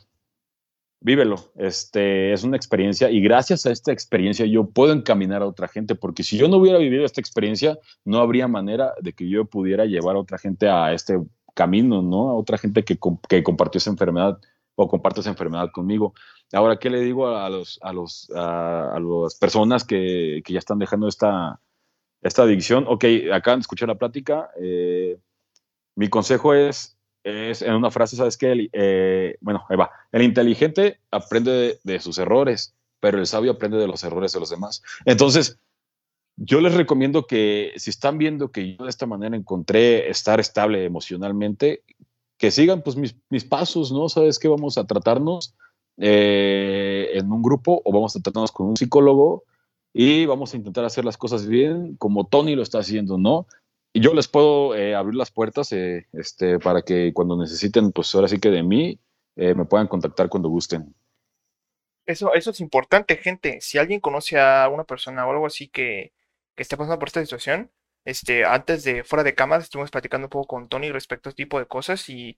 vívelo. Este, es una experiencia y gracias a esta experiencia yo puedo encaminar a otra gente, porque si yo no hubiera vivido esta experiencia, no habría manera de que yo pudiera llevar a otra gente a este camino, ¿no? A otra gente que, que compartió esa enfermedad o comparte esa enfermedad conmigo. Ahora, ¿qué le digo a, los, a, los, a, las personas que, que, ya están dejando esta, esta adicción? Ok, acaban de escuchar la plática. Eh, mi consejo es es en una frase, ¿sabes qué? Eh, bueno, ahí va. El inteligente aprende de, sus errores, pero el sabio aprende de los errores de los demás. Entonces, yo les recomiendo que si están viendo que yo de esta manera encontré estar estable emocionalmente, que sigan pues mis, mis pasos, ¿no? ¿Sabes qué? Vamos a tratarnos eh, en un grupo o vamos a tratarnos con un psicólogo y vamos a intentar hacer las cosas bien como Tony lo está haciendo, ¿no? y yo les puedo eh, abrir las puertas eh, este, para que cuando necesiten, pues ahora sí que de mí, eh, me puedan contactar cuando gusten. Eso, eso es importante, gente. Si alguien conoce a una persona o algo así que, que pasando por esta situación, este, antes de fuera de cámara estuvimos platicando un poco con Tony respecto a este tipo de cosas y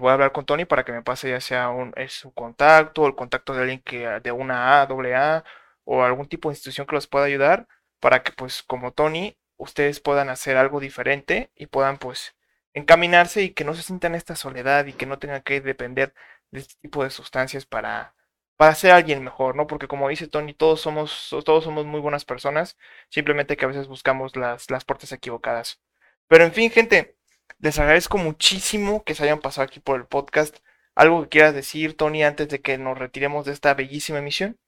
voy a hablar con Tony para que me pase ya sea un, su contacto o el contacto de alguien que de una A, doble A o algún tipo de institución que los pueda ayudar para que pues como Tony ustedes puedan hacer algo diferente y puedan pues encaminarse y que no se sientan esta soledad y que no tengan que depender de este tipo de sustancias para, para ser alguien mejor, ¿no? Porque como dice Tony, todos somos, todos somos muy buenas personas, simplemente que a veces buscamos las, las puertas equivocadas. Pero en fin, gente, les agradezco muchísimo que se hayan pasado aquí por el podcast. ¿Algo que quieras decir, Tony, antes de que nos retiremos de esta bellísima emisión?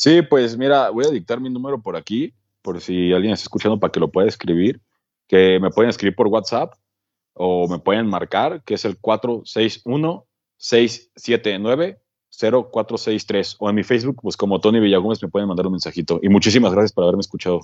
Sí, pues mira, voy a dictar mi número por aquí por si alguien está escuchando para que lo pueda escribir, que me pueden escribir por WhatsApp o me pueden marcar, que es el 461-679-0463. O en mi Facebook, pues como Tony Villagómez, me pueden mandar un mensajito. Y muchísimas gracias por haberme escuchado.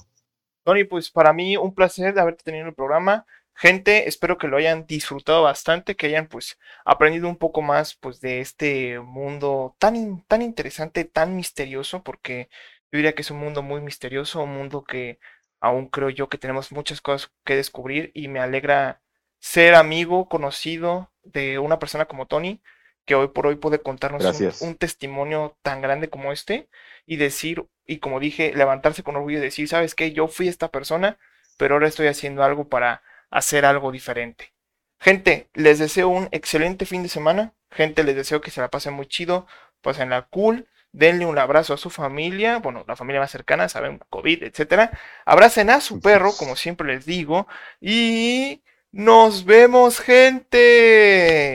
Tony, pues para mí un placer de haberte tenido en el programa. Gente, espero que lo hayan disfrutado bastante, que hayan pues aprendido un poco más pues de este mundo tan, tan interesante, tan misterioso, porque yo diría que es un mundo muy misterioso, un mundo que aún creo yo que tenemos muchas cosas que descubrir y me alegra ser amigo, conocido de una persona como Tony, que hoy por hoy puede contarnos un, testimonio tan grande como este y decir, y como dije, levantarse con orgullo y decir, sabes qué, yo fui esta persona, pero ahora estoy haciendo algo para hacer algo diferente. Gente, les deseo un excelente fin de semana. Gente, les deseo que se la pasen muy chido, pasen la cool denle un abrazo a su familia, bueno, la familia más cercana, saben, COVID, etcétera. Abracen a su perro, como siempre les digo, y nos vemos, gente.